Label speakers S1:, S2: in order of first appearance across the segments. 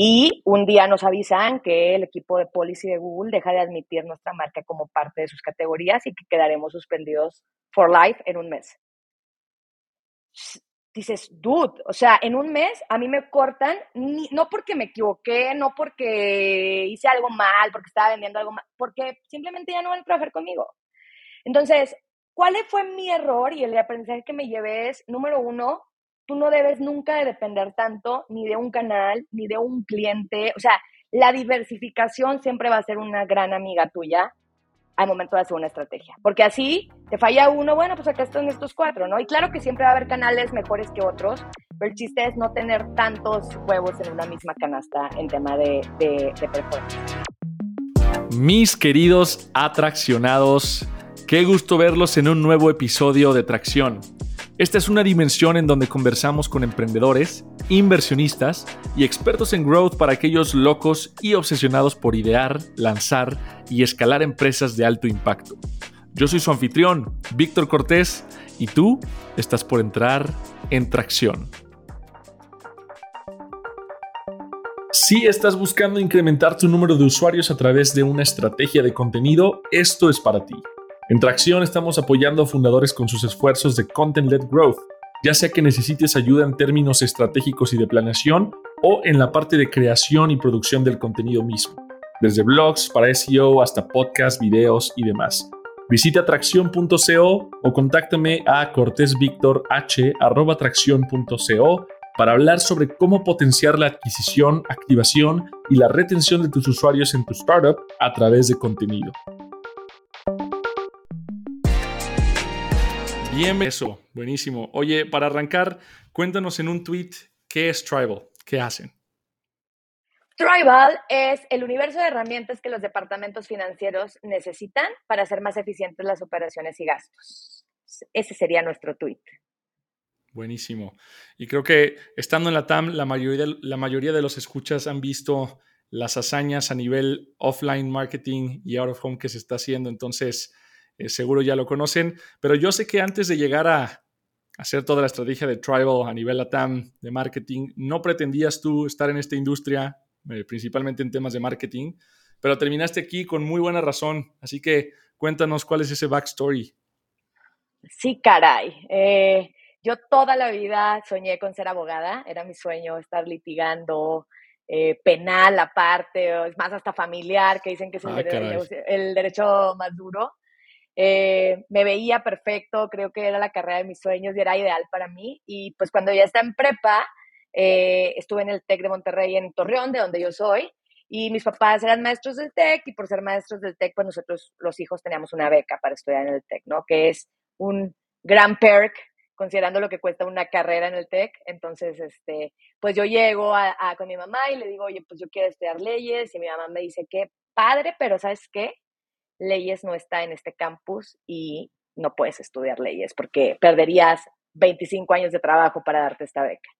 S1: Y un día nos avisan que el equipo de policy de Google deja de admitir nuestra marca como parte de sus categorías y que quedaremos suspendidos for life en un mes. Dices, dude, o sea, en un mes a mí me cortan, no porque me equivoqué, no porque hice algo mal, porque estaba vendiendo algo mal, porque simplemente ya no van a trabajar conmigo. Entonces, ¿cuál fue mi error y el aprendizaje que me llevé es, número uno, tú no debes nunca de depender tanto ni de un canal, ni de un cliente. O sea, la diversificación siempre va a ser una gran amiga tuya al momento de hacer una estrategia. Porque así te falla uno, bueno, pues acá están estos cuatro, ¿no? Y claro que siempre va a haber canales mejores que otros, pero el chiste es no tener tantos huevos en una misma canasta en tema de, de, de performance.
S2: Mis queridos atraccionados, qué gusto verlos en un nuevo episodio de Tracción. Esta es una dimensión en donde conversamos con emprendedores, inversionistas y expertos en growth para aquellos locos y obsesionados por idear, lanzar y escalar empresas de alto impacto. Yo soy su anfitrión, Víctor Cortés, y tú estás por entrar en tracción. Si estás buscando incrementar tu número de usuarios a través de una estrategia de contenido, esto es para ti. En Tracción estamos apoyando a fundadores con sus esfuerzos de Content-led Growth, ya sea que necesites ayuda en términos estratégicos y de planeación o en la parte de creación y producción del contenido mismo, desde blogs para SEO hasta podcasts, videos y demás. Visita tracción.co o contáctame a cortesvictorh.tracción.co para hablar sobre cómo potenciar la adquisición, activación y la retención de tus usuarios en tu startup a través de contenido. Bien, eso, buenísimo. Oye, para arrancar, cuéntanos en un tweet qué es Tribal, qué hacen.
S1: Tribal es el universo de herramientas que los departamentos financieros necesitan para hacer más eficientes las operaciones y gastos. Ese sería nuestro tweet.
S2: Buenísimo. Y creo que estando en la TAM, la mayoría, la mayoría de los escuchas han visto las hazañas a nivel offline marketing y out of home que se está haciendo. Entonces, eh, seguro ya lo conocen, pero yo sé que antes de llegar a hacer toda la estrategia de Tribal a nivel LATAM de marketing, no pretendías tú estar en esta industria, eh, principalmente en temas de marketing, pero terminaste aquí con muy buena razón. Así que cuéntanos cuál es ese backstory.
S1: Sí, caray. Eh, yo toda la vida soñé con ser abogada, era mi sueño estar litigando, penal aparte, o es más hasta familiar, que dicen que es el, ah, el, derecho más duro. Eh, me veía perfecto, creo que era la carrera de mis sueños y era ideal para mí. Y pues cuando ya está en prepa, eh, estuve en el TEC de Monterrey, en Torreón, de donde yo soy, y mis papás eran maestros del TEC y por ser maestros del TEC, pues nosotros los hijos teníamos una beca para estudiar en el TEC, ¿no? Que es un gran perk considerando lo que cuesta una carrera en el TEC. Entonces, este, pues yo llego a, con mi mamá y le digo, oye, pues yo quiero estudiar leyes y mi mamá me dice, qué padre, pero ¿sabes qué? Leyes no está en este campus y no puedes estudiar leyes porque perderías 25 años de trabajo para darte esta beca.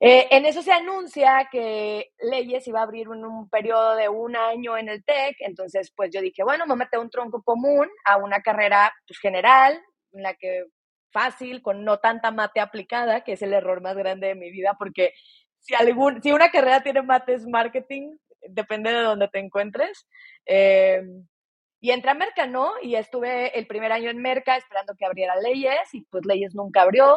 S1: Eh, en eso se anuncia que leyes iba a abrir un, periodo de un año en el TEC, entonces pues yo dije, bueno, me meto un tronco común a una carrera pues, general, en la que fácil, con no tanta mate aplicada, que es el error más grande de mi vida, porque si, algún, si una carrera tiene mates marketing, depende de dónde te encuentres. Eh, y entré a Merca, ¿no? Y estuve el primer año en Merca esperando que abriera leyes y pues leyes nunca abrió.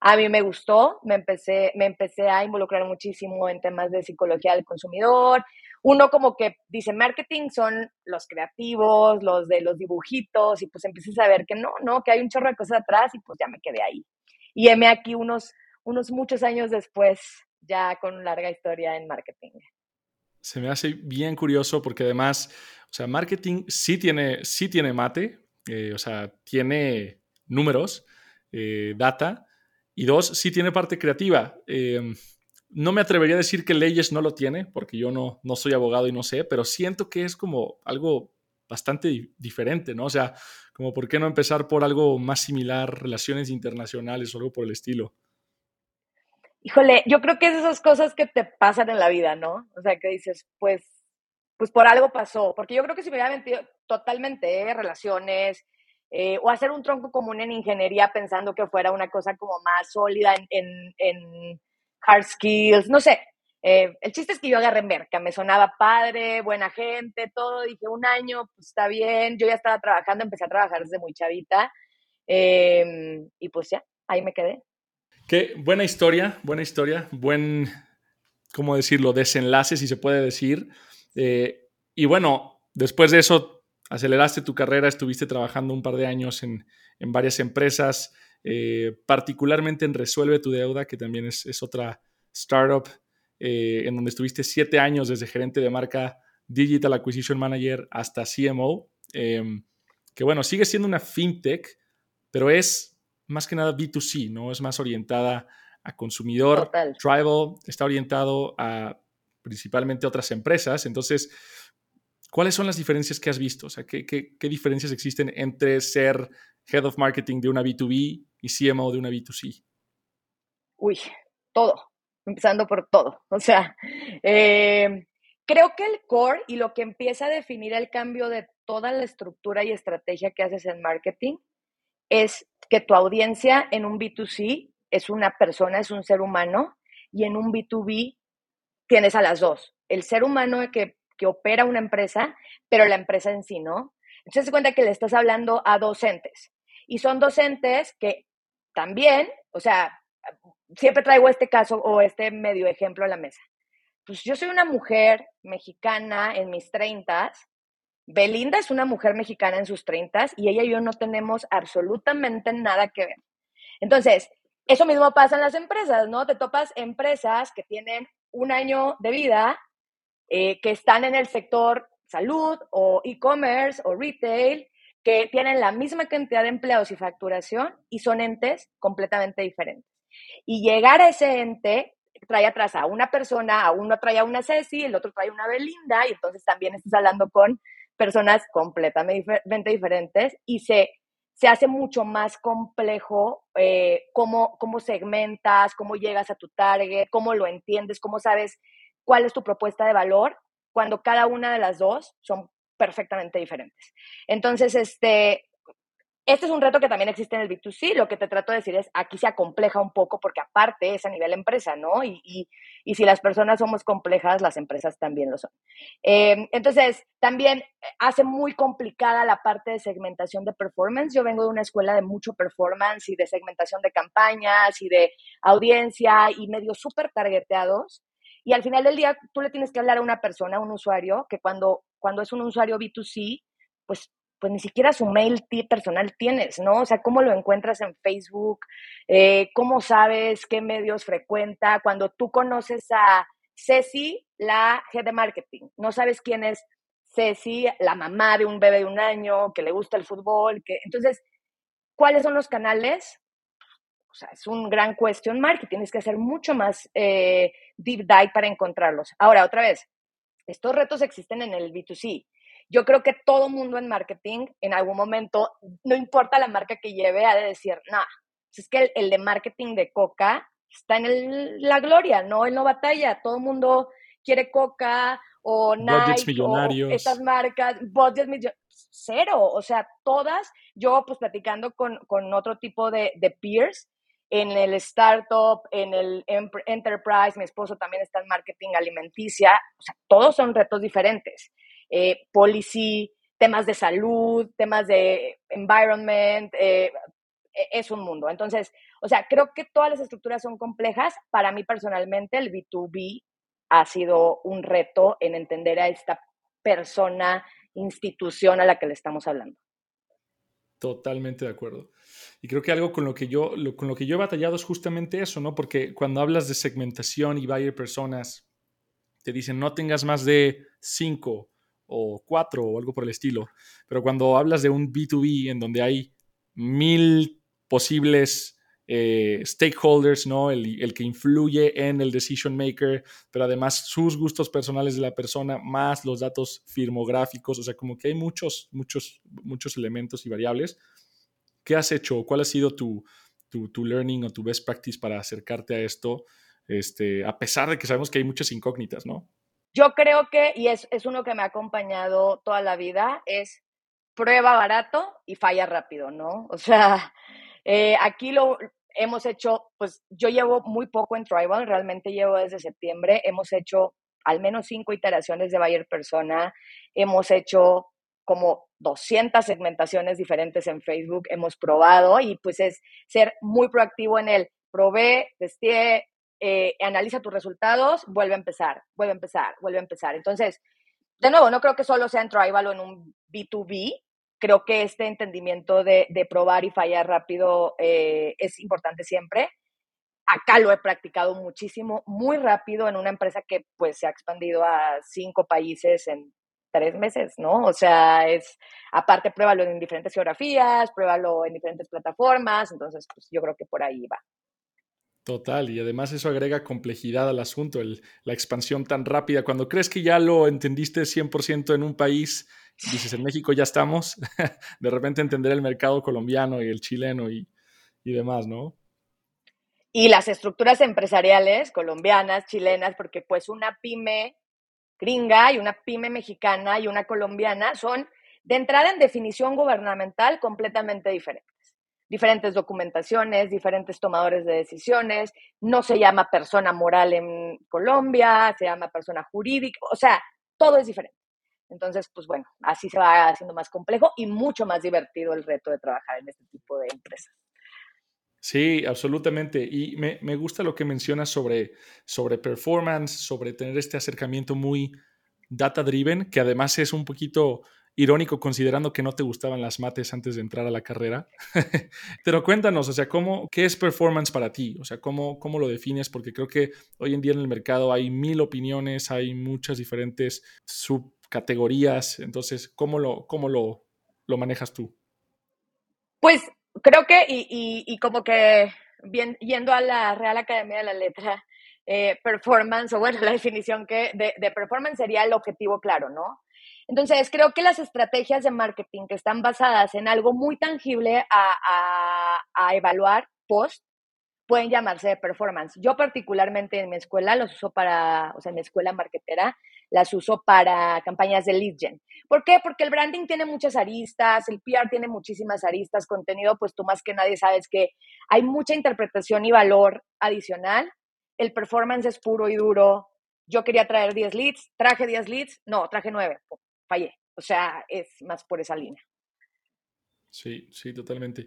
S1: A mí me gustó, me empecé, me empecé a involucrar muchísimo en temas de psicología del consumidor. Uno como que dice marketing son los creativos, los de los dibujitos y pues empecé a saber que no, no, que hay un chorro de cosas atrás y pues ya me quedé ahí. Y heme aquí unos, unos muchos años después ya con larga historia en marketing.
S2: Se me hace bien curioso porque además o sea, marketing sí tiene, sí tiene mate, eh, o sea, tiene números, eh, data, y dos, sí tiene parte creativa. Em, no me atrevería a decir que leyes no lo tiene, porque yo no, no soy abogado y no sé, pero siento que es como algo bastante diferente, ¿no? O sea, como por qué no empezar por algo más similar, relaciones internacionales o algo por el estilo.
S1: Híjole, yo creo que es esas cosas que te pasan en la vida, ¿no? O sea, que dices, pues pues por algo pasó. Porque yo creo que si me hubiera metido totalmente ¿eh? relaciones eh, o hacer un tronco común en ingeniería pensando que fuera una cosa como más sólida en, en, hard skills, no sé. Eh, el chiste es que yo agarré Merca, me sonaba padre, buena gente, todo. Dije, un año, pues está bien. Yo ya estaba trabajando, empecé a trabajar desde muy chavita. Em, y pues ya, ahí me quedé.
S2: Qué buena historia, buena historia, buen, ¿cómo decirlo?, desenlace, si se puede decir. Eh, y bueno, después de eso, aceleraste tu carrera, estuviste trabajando un par de años en, en varias empresas, eh, particularmente en Resuelve tu Deuda, que también es, es otra startup eh, en donde estuviste siete años desde gerente de marca, Digital Acquisition Manager hasta CMO, em, que bueno, sigue siendo una fintech, pero es más que nada B2C, ¿no? Es más orientada a consumidor. Tribal está orientado a principalmente otras empresas. Entonces, ¿cuáles son las diferencias que has visto? O sea, ¿qué, qué, diferencias existen entre ser Head of Marketing de una B2B y CMO de una B2C?
S1: Uy, todo empezando por todo. O sea, eh, creo que el core y lo que empieza a definir el cambio de toda la estructura y estrategia que haces en marketing es que tu audiencia en un B2C es una persona, es un ser humano, y en un B2B tienes a las dos. El ser humano que, que opera una empresa, pero la empresa en sí, ¿no? Entonces se cuenta que le estás hablando a docentes. Y son docentes que también, o sea, siempre traigo este caso o este medio ejemplo a la mesa. Pues yo soy una mujer mexicana en mis treintas, Belinda es una mujer mexicana en sus treintas y ella y yo no tenemos absolutamente nada que ver. Entonces, eso mismo pasa en las empresas, ¿no? Te topas empresas que tienen un año de vida, eh, que están en el sector salud o e-commerce o retail, que tienen la misma cantidad de empleados y facturación y son entes completamente diferentes. Y llegar a ese ente trae atrás a una persona, a uno trae a una Ceci, el otro trae a una Belinda, y entonces también estás hablando con personas completamente diferentes y se, se hace mucho más complejo eh, cómo, cómo segmentas, cómo llegas a tu target, cómo lo entiendes, cómo sabes cuál es tu propuesta de valor, cuando cada una de las dos son perfectamente diferentes. Entonces, este, este es un reto que también existe en el B2C. Lo que te trato de decir es, aquí se acompleja un poco porque aparte es a nivel empresa, ¿no? Y, si las personas somos complejas, las empresas también lo son. Em, entonces, también hace muy complicada la parte de segmentación de performance. Yo vengo de una escuela de mucho performance y de segmentación de campañas y de audiencia y medios súper targeteados. Y al final del día, tú le tienes que hablar a una persona, a un usuario, que cuando, cuando es un usuario B2C, pues pues ni siquiera su mail personal tienes, ¿no? O sea, ¿cómo lo encuentras en Facebook? Eh, ¿Cómo sabes qué medios frecuenta? Cuando tú conoces a Ceci, la head de marketing, no sabes quién es Ceci, la mamá de un bebé de un año, que le gusta el fútbol, que... Entonces, ¿cuáles son los canales? O sea, es un gran question mark y tienes que hacer mucho más eh, deep dive para encontrarlos. Ahora, otra vez, estos retos existen en el B2C yo creo que todo mundo en marketing, en algún momento, no importa la marca que lleve, ha de decir, no, es que el, de marketing de Coca está en la gloria, ¿no? Él no batalla, todo mundo quiere Coca o Nike o estas marcas, budgets millonarios, cero, o sea, todas, yo pues platicando con, con otro tipo de, de peers, en el startup, en el enterprise, mi esposo también está en marketing alimenticia, o sea, todos son retos diferentes. Eh, policy, temas de salud, temas de environment, eh, e-, es un mundo. Entonces, o sea, creo que todas las estructuras son complejas. Para mí personalmente, el B2B ha sido un reto en entender a esta persona, institución a la que le estamos hablando.
S2: Totalmente de acuerdo. Y creo que algo con lo que yo, con lo que yo he batallado es justamente eso, ¿no? Porque cuando hablas de segmentación y buyer personas, te dicen no tengas más de cinco o cuatro o algo por el estilo. Pero cuando hablas de un B2B en donde hay mil posibles eh, stakeholders, ¿no? El, el, que influye en el decision maker, pero además sus gustos personales de la persona, más los datos firmográficos, o sea, como que hay muchos, muchos, muchos elementos y variables. ¿Qué has hecho? ¿Cuál ha sido tu, tu, tu learning o tu best practice para acercarte a esto? Este, a pesar de que sabemos que hay muchas incógnitas, ¿no?
S1: Yo creo que, y es, es uno que me ha acompañado toda la vida, es prueba barato y falla rápido, ¿no? O sea, eh, aquí lo, hemos hecho, pues yo llevo muy poco en Tribal, realmente llevo desde septiembre, hemos hecho al menos cinco iteraciones de Bayer Persona, hemos hecho como 200 segmentaciones diferentes en Facebook, hemos probado y pues es ser muy proactivo en el probé, testé, eh, analiza tus resultados, vuelve a empezar, vuelve a empezar, vuelve a empezar. Entonces, de nuevo, no creo que solo sea en Tribal o en un B2B, creo que este entendimiento de, probar y fallar rápido eh, es importante siempre. Acá lo he practicado muchísimo, muy rápido en una empresa que pues se ha expandido a cinco países en tres meses, ¿no? O sea, es, aparte, pruébalo en diferentes geografías, pruébalo en diferentes plataformas, entonces, pues yo creo que por ahí va.
S2: Total, y además eso agrega complejidad al asunto, la expansión tan rápida. Cuando crees que ya lo entendiste 100% en un país, dices, en México ya estamos, de repente entender el mercado colombiano y el chileno y, y demás, ¿no?
S1: Y las estructuras empresariales colombianas, chilenas, porque pues una pyme gringa y una pyme mexicana y una colombiana son de entrada en definición gubernamental completamente diferentes. Diferentes documentaciones, diferentes tomadores de decisiones, no se llama persona moral en Colombia, se llama persona jurídica, o sea, todo es diferente. Entonces, pues bueno, así se va haciendo más complejo y mucho más divertido el reto de trabajar en este tipo de empresas.
S2: Sí, absolutamente. Y me, gusta lo que mencionas sobre, sobre performance, sobre tener este acercamiento muy data driven, que además es un poquito irónico considerando que no te gustaban las mates antes de entrar a la carrera. Pero cuéntanos, o sea, ¿cómo, ¿qué es performance para ti? O sea, ¿cómo, ¿cómo lo defines? Porque creo que hoy en día en el mercado hay mil opiniones, hay muchas diferentes subcategorías. Entonces, ¿cómo lo, cómo lo, lo manejas tú?
S1: Pues creo que, y, y, como que bien, yendo a la Real Academia de la Letra, eh, performance, o bueno, la definición que de, de, performance sería el objetivo claro, ¿no? Entonces, creo que las estrategias de marketing que están basadas en algo muy tangible a, evaluar post pueden llamarse de performance. Yo particularmente en mi escuela los uso para, o sea, en mi escuela marketera, las uso para campañas de lead gen. ¿Por qué? Porque el branding tiene muchas aristas, el PR tiene muchísimas aristas, contenido, pues tú más que nadie sabes que hay mucha interpretación y valor adicional. El performance es puro y duro. Yo quería traer 10 leads, traje 10 leads, no, traje 9, fallé. O sea, es más por esa línea.
S2: Sí, sí, totalmente.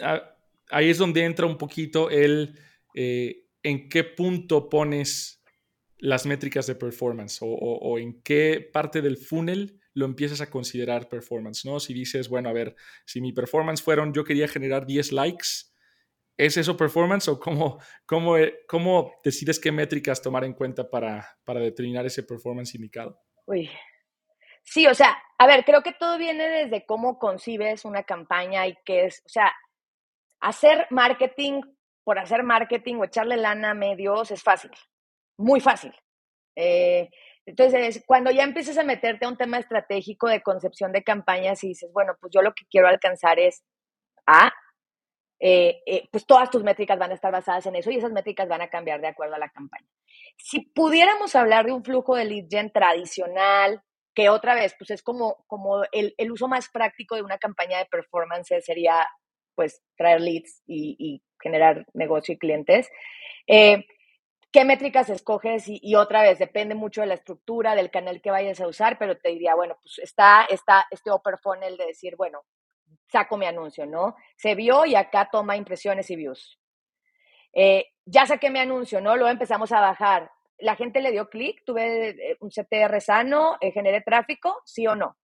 S2: Ah, ahí es donde entra un poquito el eh, en qué punto pones las métricas de performance o, en qué parte del funnel lo empiezas a considerar performance, ¿no? Si dices, bueno, a ver, si mi performance fueron, yo quería generar 10 likes, ¿es eso performance o cómo, cómo, eh, cómo decides qué métricas tomar en cuenta para, para determinar ese performance indicado?
S1: Uy. Sí, o sea, a ver, creo que todo viene desde cómo concibes una campaña y qué es, o sea, hacer marketing por hacer marketing o echarle lana a medios es fácil muy fácil. Eh, entonces, cuando ya empiezas a meterte a un tema estratégico de concepción de campañas y dices, bueno, pues yo lo que quiero alcanzar es A, eh, eh, pues todas tus métricas van a estar basadas en eso y esas métricas van a cambiar de acuerdo a la campaña. Si pudiéramos hablar de un flujo de lead gen tradicional, que otra vez, pues es como, como el, el uso más práctico de una campaña de performance sería, pues, traer leads y, y generar negocio y clientes. Eh, qué métricas escoges y, otra vez depende mucho de la estructura del canal que vayas a usar, pero te diría, bueno, pues está, está este upper funnel de decir, bueno, saco mi anuncio, ¿no? Se vio y acá toma impresiones y views. Eh, ya saqué mi anuncio, ¿no? Luego empezamos a bajar. La gente le dio clic, tuve eh, un CTR sano, eh, generé tráfico, sí o no.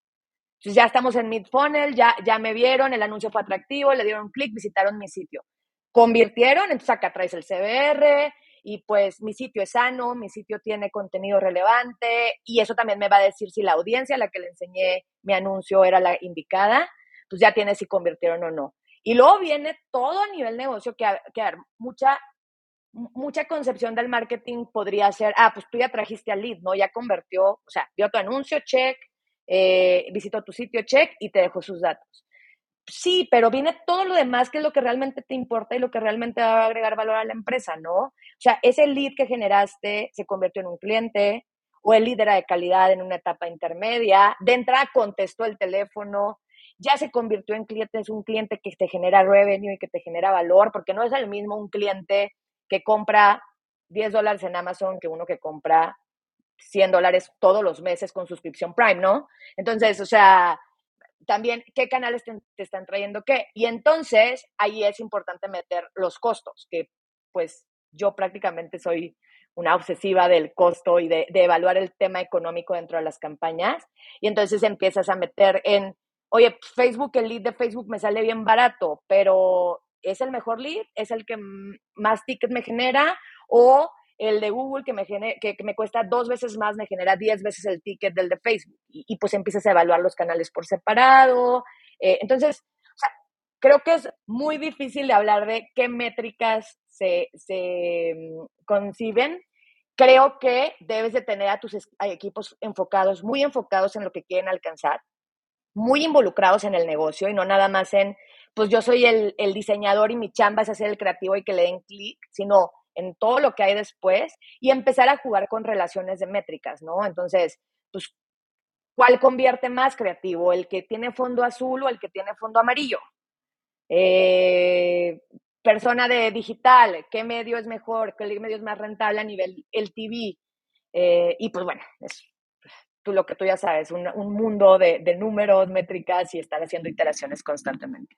S1: Entonces ya estamos en mid funnel, ya, ya me vieron, el anuncio fue atractivo, le dieron clic, visitaron mi sitio. Convirtieron, entonces acá traes el CBR, y pues mi sitio es sano, mi sitio tiene contenido relevante y eso también me va a decir si la audiencia a la que le enseñé mi anuncio era la indicada, pues ya tiene si convirtieron o no. Y luego viene todo a nivel negocio que, que mucha, mucha concepción del marketing podría ser, ah, pues tú ya trajiste al lead, ¿no? Ya convirtió, o sea, vio tu anuncio, check, eh, visitó tu sitio, check y te dejó sus datos. Sí, pero viene todo lo demás que es lo que realmente te importa y lo que realmente va a agregar valor a la empresa, ¿no? O sea, ese lead que generaste se convirtió en un cliente o el líder de calidad en una etapa intermedia, de entrada contestó el teléfono ya se convirtió en cliente, es un cliente que te genera revenue y que te genera valor, porque no es el mismo un cliente que compra 10 dólares en Amazon que uno que compra 100 dólares todos los meses con suscripción Prime, ¿no? Entonces, o sea, también qué canales te, están trayendo qué. Y entonces ahí es importante meter los costos, que pues yo prácticamente soy una obsesiva del costo y de, de, evaluar el tema económico dentro de las campañas. Y entonces empiezas a meter en, oye, Facebook, el lead de Facebook me sale bien barato, pero ¿es el mejor lead? ¿Es el que más tickets me genera? ¿O el de Google que me, que, me cuesta dos veces más, me genera diez veces el ticket del de Facebook. Y, pues empiezas a evaluar los canales por separado. Eh, entonces, creo que es muy difícil de hablar de qué métricas se, se mm, conciben. Creo que debes de tener a tus equipos enfocados, muy enfocados en lo que quieren alcanzar, muy involucrados en el negocio y no nada más en, pues yo soy el, diseñador y mi chamba es hacer el creativo y que le den clic, sino en todo lo que hay después y empezar a jugar con relaciones de métricas, ¿no? Entonces, pues, ¿cuál convierte más creativo? ¿El que tiene fondo azul o el que tiene fondo amarillo? Eh, persona de digital, ¿qué medio es mejor? ¿Qué medio es más rentable a nivel el TV? Eh, y pues bueno, es tú lo que tú ya sabes, un, mundo de, de números, métricas y estar haciendo iteraciones constantemente.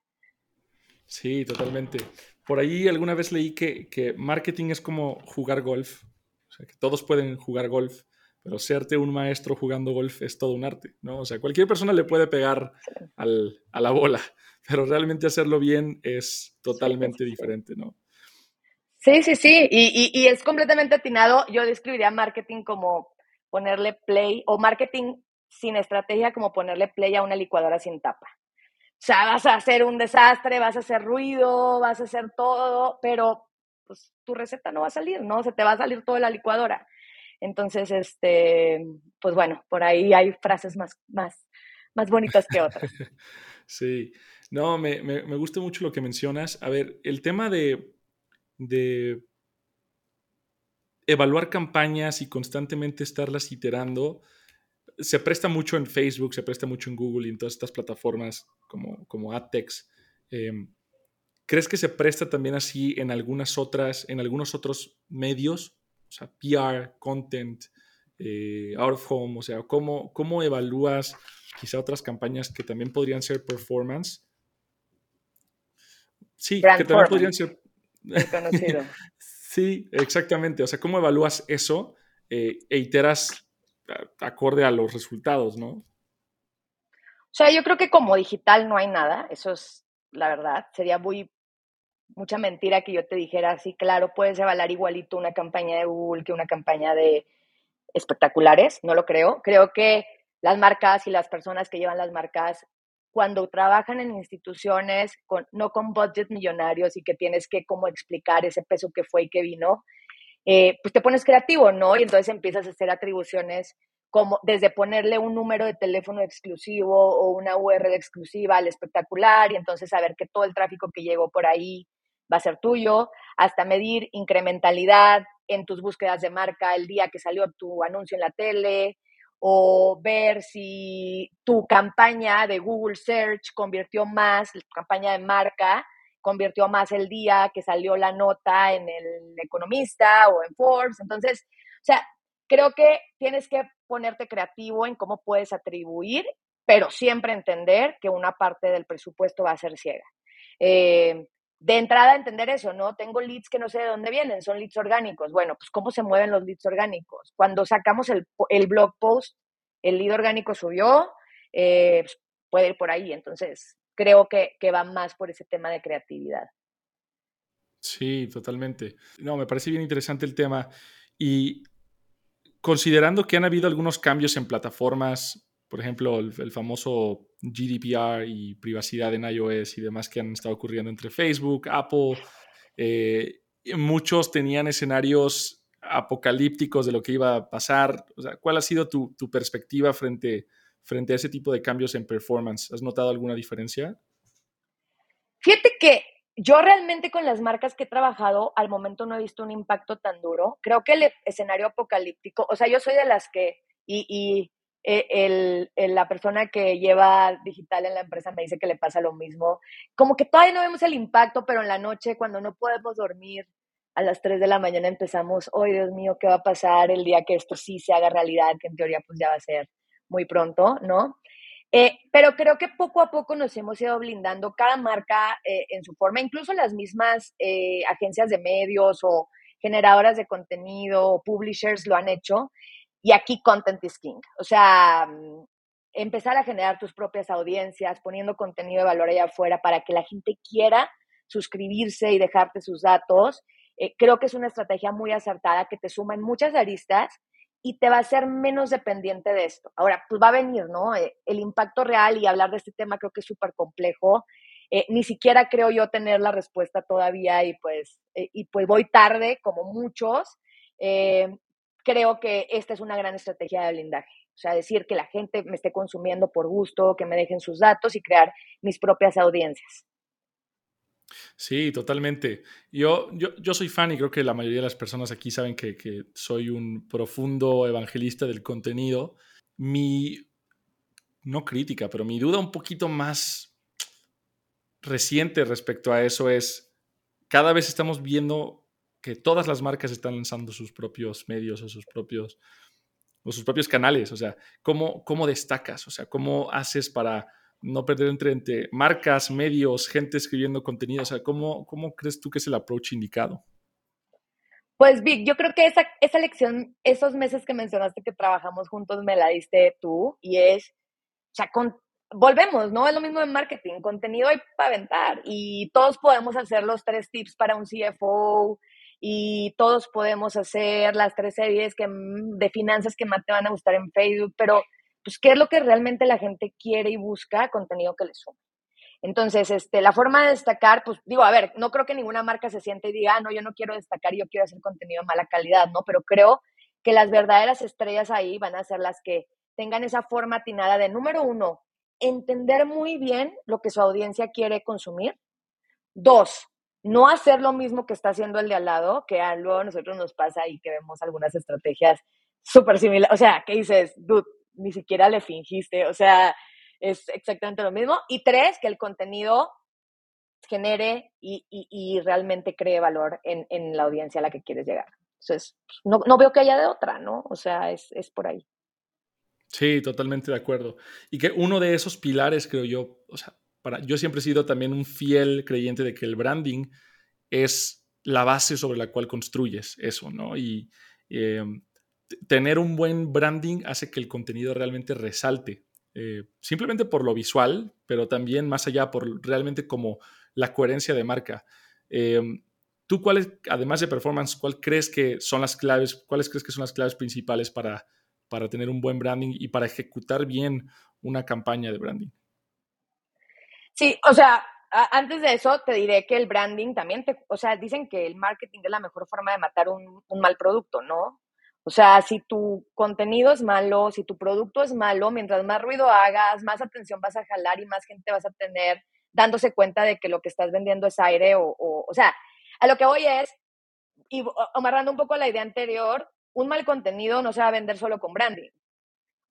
S2: Sí, totalmente. Por ahí alguna vez leí que, que, marketing es como jugar golf. O sea, que todos pueden jugar golf, pero serte un maestro jugando golf es todo un arte, ¿no? O sea, cualquier persona le puede pegar al, a la bola, pero realmente hacerlo bien es totalmente diferente, ¿no?
S1: Sí, sí, sí, y, y, y es completamente atinado. Yo describiría marketing como ponerle play, o marketing sin estrategia como ponerle play a una licuadora sin tapa. O sea, vas a hacer un desastre, vas a hacer ruido, vas a hacer todo, pero pues tu receta no va a salir, ¿no? Se te va a salir toda la licuadora. Entonces, este, pues bueno, por ahí hay frases más, más, más bonitas que otras.
S2: Sí, no, me, me, me, gusta mucho lo que mencionas. A ver, el tema de, de evaluar campañas y constantemente estarlas iterando, se presta mucho en Facebook, se presta mucho en Google y en todas estas plataformas como, como AdTex. Em, ¿Crees que se presta también así en algunas otras, en algunos otros medios? O sea, PR, content, eh, out of home, o sea, ¿cómo, ¿cómo evalúas quizá otras campañas que también podrían ser performance? Sí, que también podrían ser... sí, exactamente. O sea, ¿cómo evalúas eso eh, e iteras acorde a los resultados, ¿no?
S1: O sea, yo creo que como digital no hay nada, eso es la verdad. Sería muy mucha mentira que yo te dijera, sí, claro, puedes evaluar igualito una campaña de Google que una campaña de espectaculares, no lo creo. Creo que las marcas y las personas que llevan las marcas, cuando trabajan en instituciones, con, no con budget millonarios y que tienes que como explicar ese peso que fue y que vino, eh, pues te pones creativo, ¿no? Y entonces empiezas a hacer atribuciones como desde ponerle un número de teléfono exclusivo o una URL exclusiva al espectacular y entonces saber que todo el tráfico que llegó por ahí va a ser tuyo, hasta medir incrementalidad en tus búsquedas de marca el día que salió tu anuncio en la tele o ver si tu campaña de Google Search convirtió más, tu campaña de marca, convirtió más el día que salió la nota en el Economista o en Forbes. Entonces, o sea, creo que tienes que ponerte creativo en cómo puedes atribuir, pero siempre entender que una parte del presupuesto va a ser ciega. Eh, de entrada, entender eso, ¿no? Tengo leads que no sé de dónde vienen, son leads orgánicos. Bueno, pues ¿cómo se mueven los leads orgánicos? Cuando sacamos el, el blog post, el lead orgánico subió, eh, pues, puede ir por ahí. Entonces, creo que, que va más por ese tema de creatividad.
S2: Sí, totalmente. No, me parece bien interesante el tema. Y considerando que han habido algunos cambios en plataformas, por ejemplo, el, famoso GDPR y privacidad en iOS y demás que han estado ocurriendo entre Facebook, Apple, eh, muchos tenían escenarios apocalípticos de lo que iba a pasar. ¿Cuál ha sido tu, tu perspectiva frente frente a ese tipo de cambios en performance? ¿Has notado alguna diferencia?
S1: Fíjate que yo realmente con las marcas que he trabajado, al momento no he visto un impacto tan duro. Creo que el escenario apocalíptico, o sea, yo soy de las que, y, el, la persona que lleva digital en la empresa me dice que le pasa lo mismo. Como que todavía no vemos el impacto, pero en la noche, cuando no podemos dormir, a las 3 de la mañana empezamos, oh Dios mío, ¿qué va a pasar el día que esto sí se haga realidad? Que en teoría pues ya va a ser muy pronto, ¿no? Eh, pero creo que poco a poco nos hemos ido blindando cada marca eh, en su forma, incluso las mismas eh, agencias de medios o generadoras de contenido publishers lo han hecho. Y aquí content is king. O sea, mm, empezar a generar tus propias audiencias, poniendo contenido de valor allá afuera para que la gente quiera suscribirse y dejarte sus datos. creo que es una estrategia muy acertada que te suma en muchas aristas y te va a hacer menos dependiente de esto. Ahora, pues va a venir, ¿no? Eh, el impacto real y hablar de este tema creo que es súper complejo. Eh, ni siquiera creo yo tener la respuesta todavía y pues, eh, y pues voy tarde, como muchos. creo que esta es una gran estrategia de blindaje. O sea, decir que la gente me esté consumiendo por gusto, que me dejen sus datos y crear mis propias audiencias.
S2: Sí, totalmente. Yo, yo, yo, soy fan y creo que la mayoría de las personas aquí saben que, que, soy un profundo evangelista del contenido. Mi, no crítica, pero mi duda un poquito más reciente respecto a eso es, cada vez estamos viendo que todas las marcas están lanzando sus propios medios o sus propios, o sus propios canales. O sea, ¿cómo, ¿cómo destacas? O sea, ¿cómo haces para no perder entre, entre marcas, medios, gente escribiendo contenido? O sea, ¿cómo, ¿cómo crees tú que es el approach indicado?
S1: Pues Vic, yo creo que esa, esa lección, esos meses que mencionaste que trabajamos juntos, me la diste tú y es, o sea, con, volvemos, ¿no? Es lo mismo en marketing, contenido hay para aventar y todos podemos hacer los tres tips para un CFO y todos podemos hacer las tres series que, de finanzas que más te van a gustar en Facebook, pero pues, ¿qué es lo que realmente la gente quiere y busca? Contenido que le sume. Entonces, este, la forma de destacar, pues digo, a ver, no creo que ninguna marca se siente y diga, ah, no, yo no quiero destacar, yo quiero hacer contenido de mala calidad, ¿no? Pero creo que las verdaderas estrellas ahí van a ser las que tengan esa forma atinada de, número uno, entender muy bien lo que su audiencia quiere consumir. Dos, no hacer lo mismo que está haciendo el de al lado, que luego a nosotros nos pasa y que vemos algunas estrategias súper similares. O sea, ¿qué dices? Dude, ni siquiera le fingiste, o sea, es exactamente lo mismo. Y tres, que el contenido genere y, realmente cree valor en, la audiencia a la que quieres llegar. Entonces, no, no veo que haya de otra, ¿no? O sea, es, es, por ahí.
S2: Sí, totalmente de acuerdo. Y que uno de esos pilares, creo yo, o sea, para, yo siempre he sido también un fiel creyente de que el branding es la base sobre la cual construyes eso, ¿no? Y eh, tener un buen branding hace que el contenido realmente resalte, eh, simplemente por lo visual, pero también más allá por realmente como la coherencia de marca. Eh, ¿Tú cuáles, además de performance, cuál crees que son las claves, cuáles crees que son las claves principales para, para tener un buen branding y para ejecutar bien una campaña de branding?
S1: Sí, o sea, antes de eso te diré que el branding también, te, o sea, dicen que el marketing es la mejor forma de matar un, un mal producto, ¿no? O sea, si tu contenido es malo, si tu producto es malo, mientras más ruido hagas, más atención vas a jalar y más gente vas a tener dándose cuenta de que lo que estás vendiendo es aire o, o, o sea, a lo que voy es, y amarrando un poco la idea anterior, un mal contenido no se va a vender solo con branding.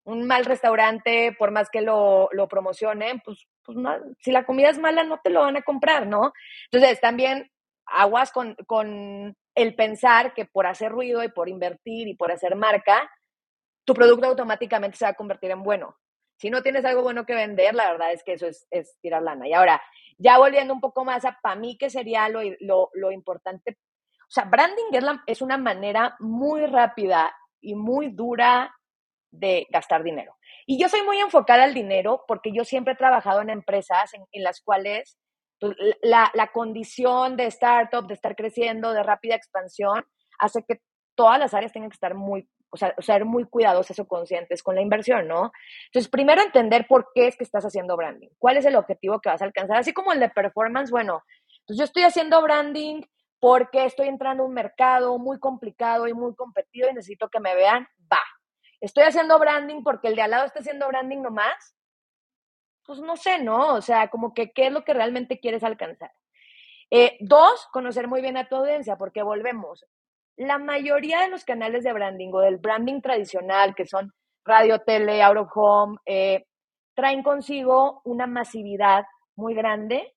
S1: Un mal restaurante, por más que lo, lo promocionen, pues, pues si la comida es mala, no te lo van a comprar, ¿no? Entonces, también aguas con, con el pensar que por hacer ruido y por invertir y por hacer marca, tu producto automáticamente se va a convertir en bueno. Si no tienes algo bueno que vender, la verdad es que eso es, tirar lana. Y ahora, ya volviendo un poco más a para mí, que sería lo, lo, importante? O sea, branding es, es una manera muy rápida y muy dura de gastar dinero. Y yo soy muy enfocada al dinero porque yo siempre he trabajado en empresas en las cuales la, la condición de startup, de estar creciendo, de rápida expansión, hace que todas las áreas tengan que estar muy, o sea, ser muy cuidadosas o conscientes con la inversión, ¿no? Entonces, primero entender por qué es que estás haciendo branding, cuál es el objetivo que vas a alcanzar, así como el de performance, bueno, entonces yo estoy haciendo branding porque estoy entrando a un mercado muy complicado y muy competido y necesito que me vean, va. Estoy haciendo branding porque el de al lado está haciendo branding nomás, pues no sé, ¿no? O sea, como que qué es lo que realmente quieres alcanzar. Eh, dos, conocer muy bien a tu audiencia, porque volvemos. La mayoría de los canales de branding o del branding tradicional, que son radio, tele, out of home, eh, traen consigo una masividad muy grande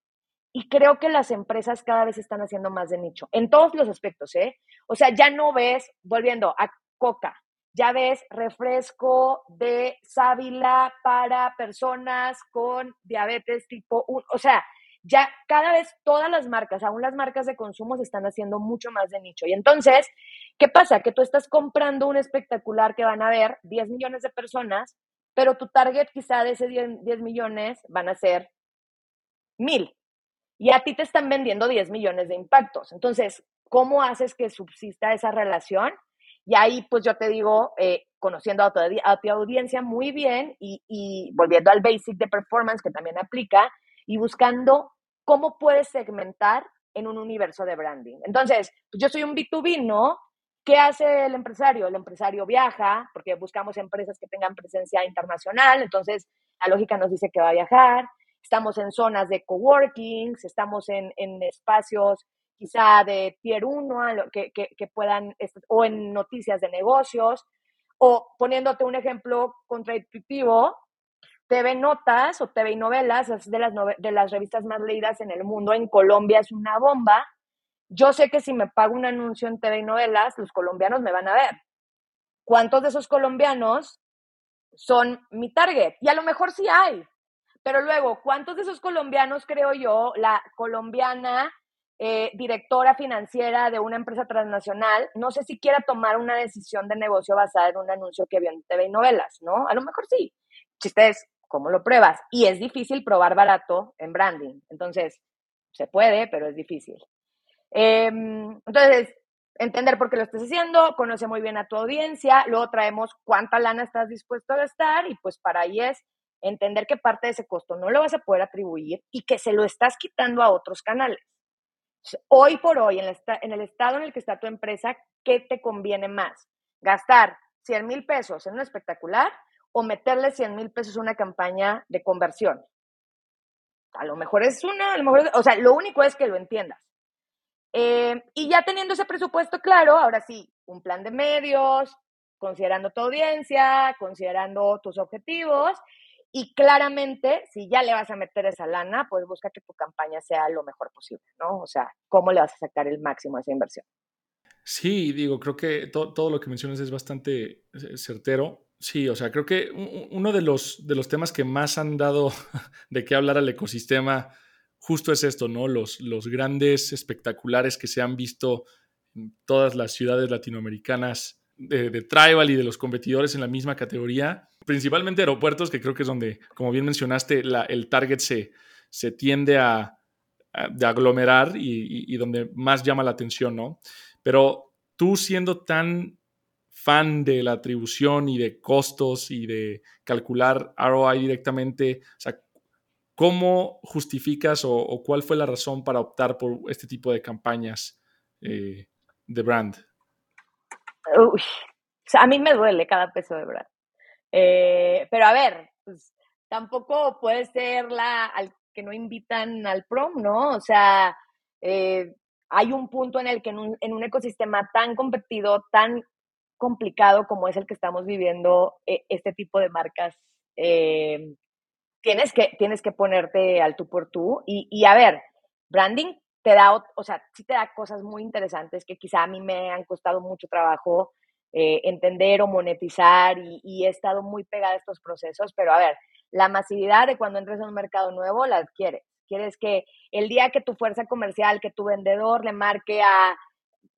S1: y creo que las empresas cada vez están haciendo más de nicho, en todos los aspectos, ¿eh? O sea, ya no ves, volviendo a Coca, ya ves refresco de sábila para personas con diabetes tipo 1, o sea, ya cada vez todas las marcas, aún las marcas de consumo, se están haciendo mucho más de nicho. Y entonces, ¿qué pasa? Que tú estás comprando un espectacular que van a ver 10 millones de personas, pero tu target quizá de ese 10, 10 millones van a ser mil. Y a ti te están vendiendo 10 millones de impactos. Entonces, ¿cómo haces que subsista esa relación? Y ahí, pues yo te digo, eh, conociendo a tu, audiencia muy bien y, volviendo al basic de performance que también aplica, y buscando cómo puedes segmentar en un universo de branding. Entonces, pues yo soy un B2B, ¿no? ¿Qué hace el empresario? El empresario viaja, porque buscamos empresas que tengan presencia internacional, entonces la lógica nos dice que va a viajar. Estamos en zonas de coworkings, estamos en espacios quizá de tier 1 que, que, que puedan, o en noticias de negocios, o poniéndote un ejemplo contraintuitivo, TV Notas o TV y Novelas, es de las, de las revistas más leídas en el mundo. En Colombia es una bomba. Yo sé que si me pago un anuncio en TV y Novelas, los colombianos me van a ver. ¿Cuántos de esos colombianos son mi target? Y a lo mejor sí hay. Pero luego, ¿cuántos de esos colombianos creo yo, la colombiana eh, directora financiera de una empresa transnacional, no sé si quiera tomar una decisión de negocio basada en un anuncio que vio en TV y novelas, ¿no? A lo mejor sí. Chiste es, ¿cómo lo pruebas? Y es difícil probar barato en branding. Entonces, se puede, pero es difícil. Em, entonces, entender por qué lo estás haciendo, conoce muy bien a tu audiencia, luego traemos cuánta lana estás dispuesto a gastar y pues para ahí es entender que parte de ese costo no lo vas a poder atribuir y que se lo estás quitando a otros canales. Hoy por hoy, en el, en el estado en el que está tu empresa, ¿qué te conviene más? ¿Gastar 100 mil pesos en un espectacular o meterle 100 mil pesos a una campaña de conversión. A lo mejor es una, a lo mejor, o sea, lo único es que lo entiendas. Eh, y ya teniendo ese presupuesto claro, ahora sí, un plan de medios, considerando tu audiencia, considerando tus objetivos y claramente, si ya le vas a meter esa lana, pues busca que tu campaña sea lo mejor posible, ¿no? O sea, ¿cómo le vas a sacar el máximo a esa inversión?
S2: Sí, digo, creo que todo lo que mencionas es bastante eh, certero. Sí, o sea, creo que uno de los, de los temas que más han dado de qué hablar al ecosistema justo es esto, ¿no? Los, los grandes espectaculares que se han visto en todas las ciudades latinoamericanas de, Tribal y de los competidores en la misma categoría, principalmente aeropuertos, que creo que es donde, como bien mencionaste, el target se, se tiende a, aglomerar y, donde más llama la atención, ¿no? Pero tú siendo tan fan de la atribución y de costos y de calcular ROI directamente, o sea, ¿cómo justificas o, cuál fue la razón para optar por este tipo de campañas eh, de brand?
S1: A mí me duele cada peso de brand. Eh, pero a ver, pues, tampoco puede ser la al que no invitan al prom, ¿no? O sea, eh, hay un punto en el que en un, en un ecosistema tan competido, tan complicado como es el que estamos viviendo eh, este tipo de marcas, tienes, que, tienes que ponerte al tú por tú. Y, y, a ver, branding te da, o sea, sí te da cosas muy interesantes que quizá a mí me han costado mucho trabajo eh, entender o monetizar y, y, he estado muy pegada a estos procesos, pero a ver, la masividad de cuando entres a un mercado nuevo la adquieres. Quieres que el día que tu fuerza comercial, que tu vendedor le marque a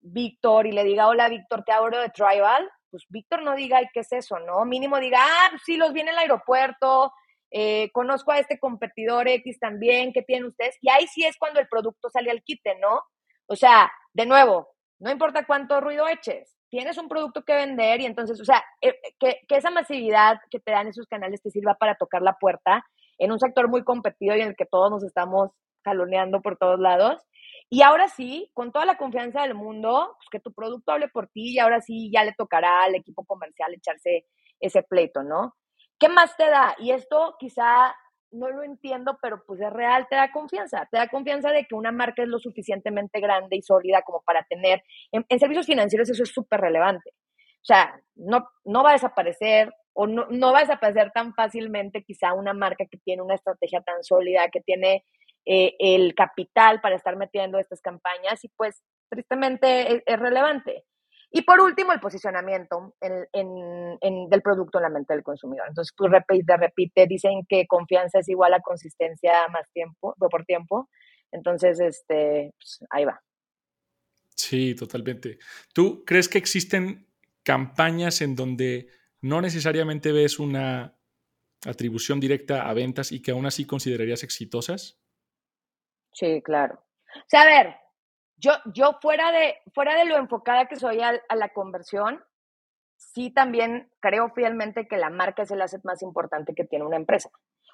S1: Víctor y le diga, hola Víctor, te abro de Tribal, pues Víctor no diga, ¿qué es eso? ¿No? Mínimo diga, ah, pues sí, los vi en el aeropuerto, eh, conozco a este competidor X también, ¿qué tienen ustedes? Y ahí sí es cuando el producto sale al quite, ¿no? O sea, de nuevo, no importa cuánto ruido eches, tienes un producto que vender y entonces, o sea, eh, que, que esa masividad que te dan esos canales te sirva para tocar la puerta en un sector muy competido y en el que todos nos estamos jaloneando por todos lados y ahora sí, con toda la confianza del mundo, pues que tu producto hable por ti y ahora sí ya le tocará al equipo comercial echarse ese pleito, ¿no? ¿Qué más te da? Y esto quizá no lo entiendo, pero pues es real, te da confianza, te da confianza de que una marca es lo suficientemente grande y sólida como para tener, en, servicios financieros eso es súper relevante. O sea, no, no va a desaparecer, o no, no vas a pasar tan fácilmente quizá una marca que tiene una estrategia tan sólida, que tiene eh, el capital para estar metiendo estas campañas y pues tristemente es, relevante. Y por último, el posicionamiento del producto en la mente del consumidor. Entonces, pues repite, repite, dicen que confianza es igual a consistencia más tiempo, por tiempo. Entonces, este, pues, ahí va.
S2: Sí, totalmente. ¿Tú crees que existen campañas en donde no necesariamente ves una atribución directa a ventas y que aún así considerarías exitosas?
S1: Sí, claro. O sea, a ver, yo, yo fuera, de, fuera de lo enfocada que soy a, a la conversión, sí también creo fielmente que la marca es el asset más importante que tiene una empresa.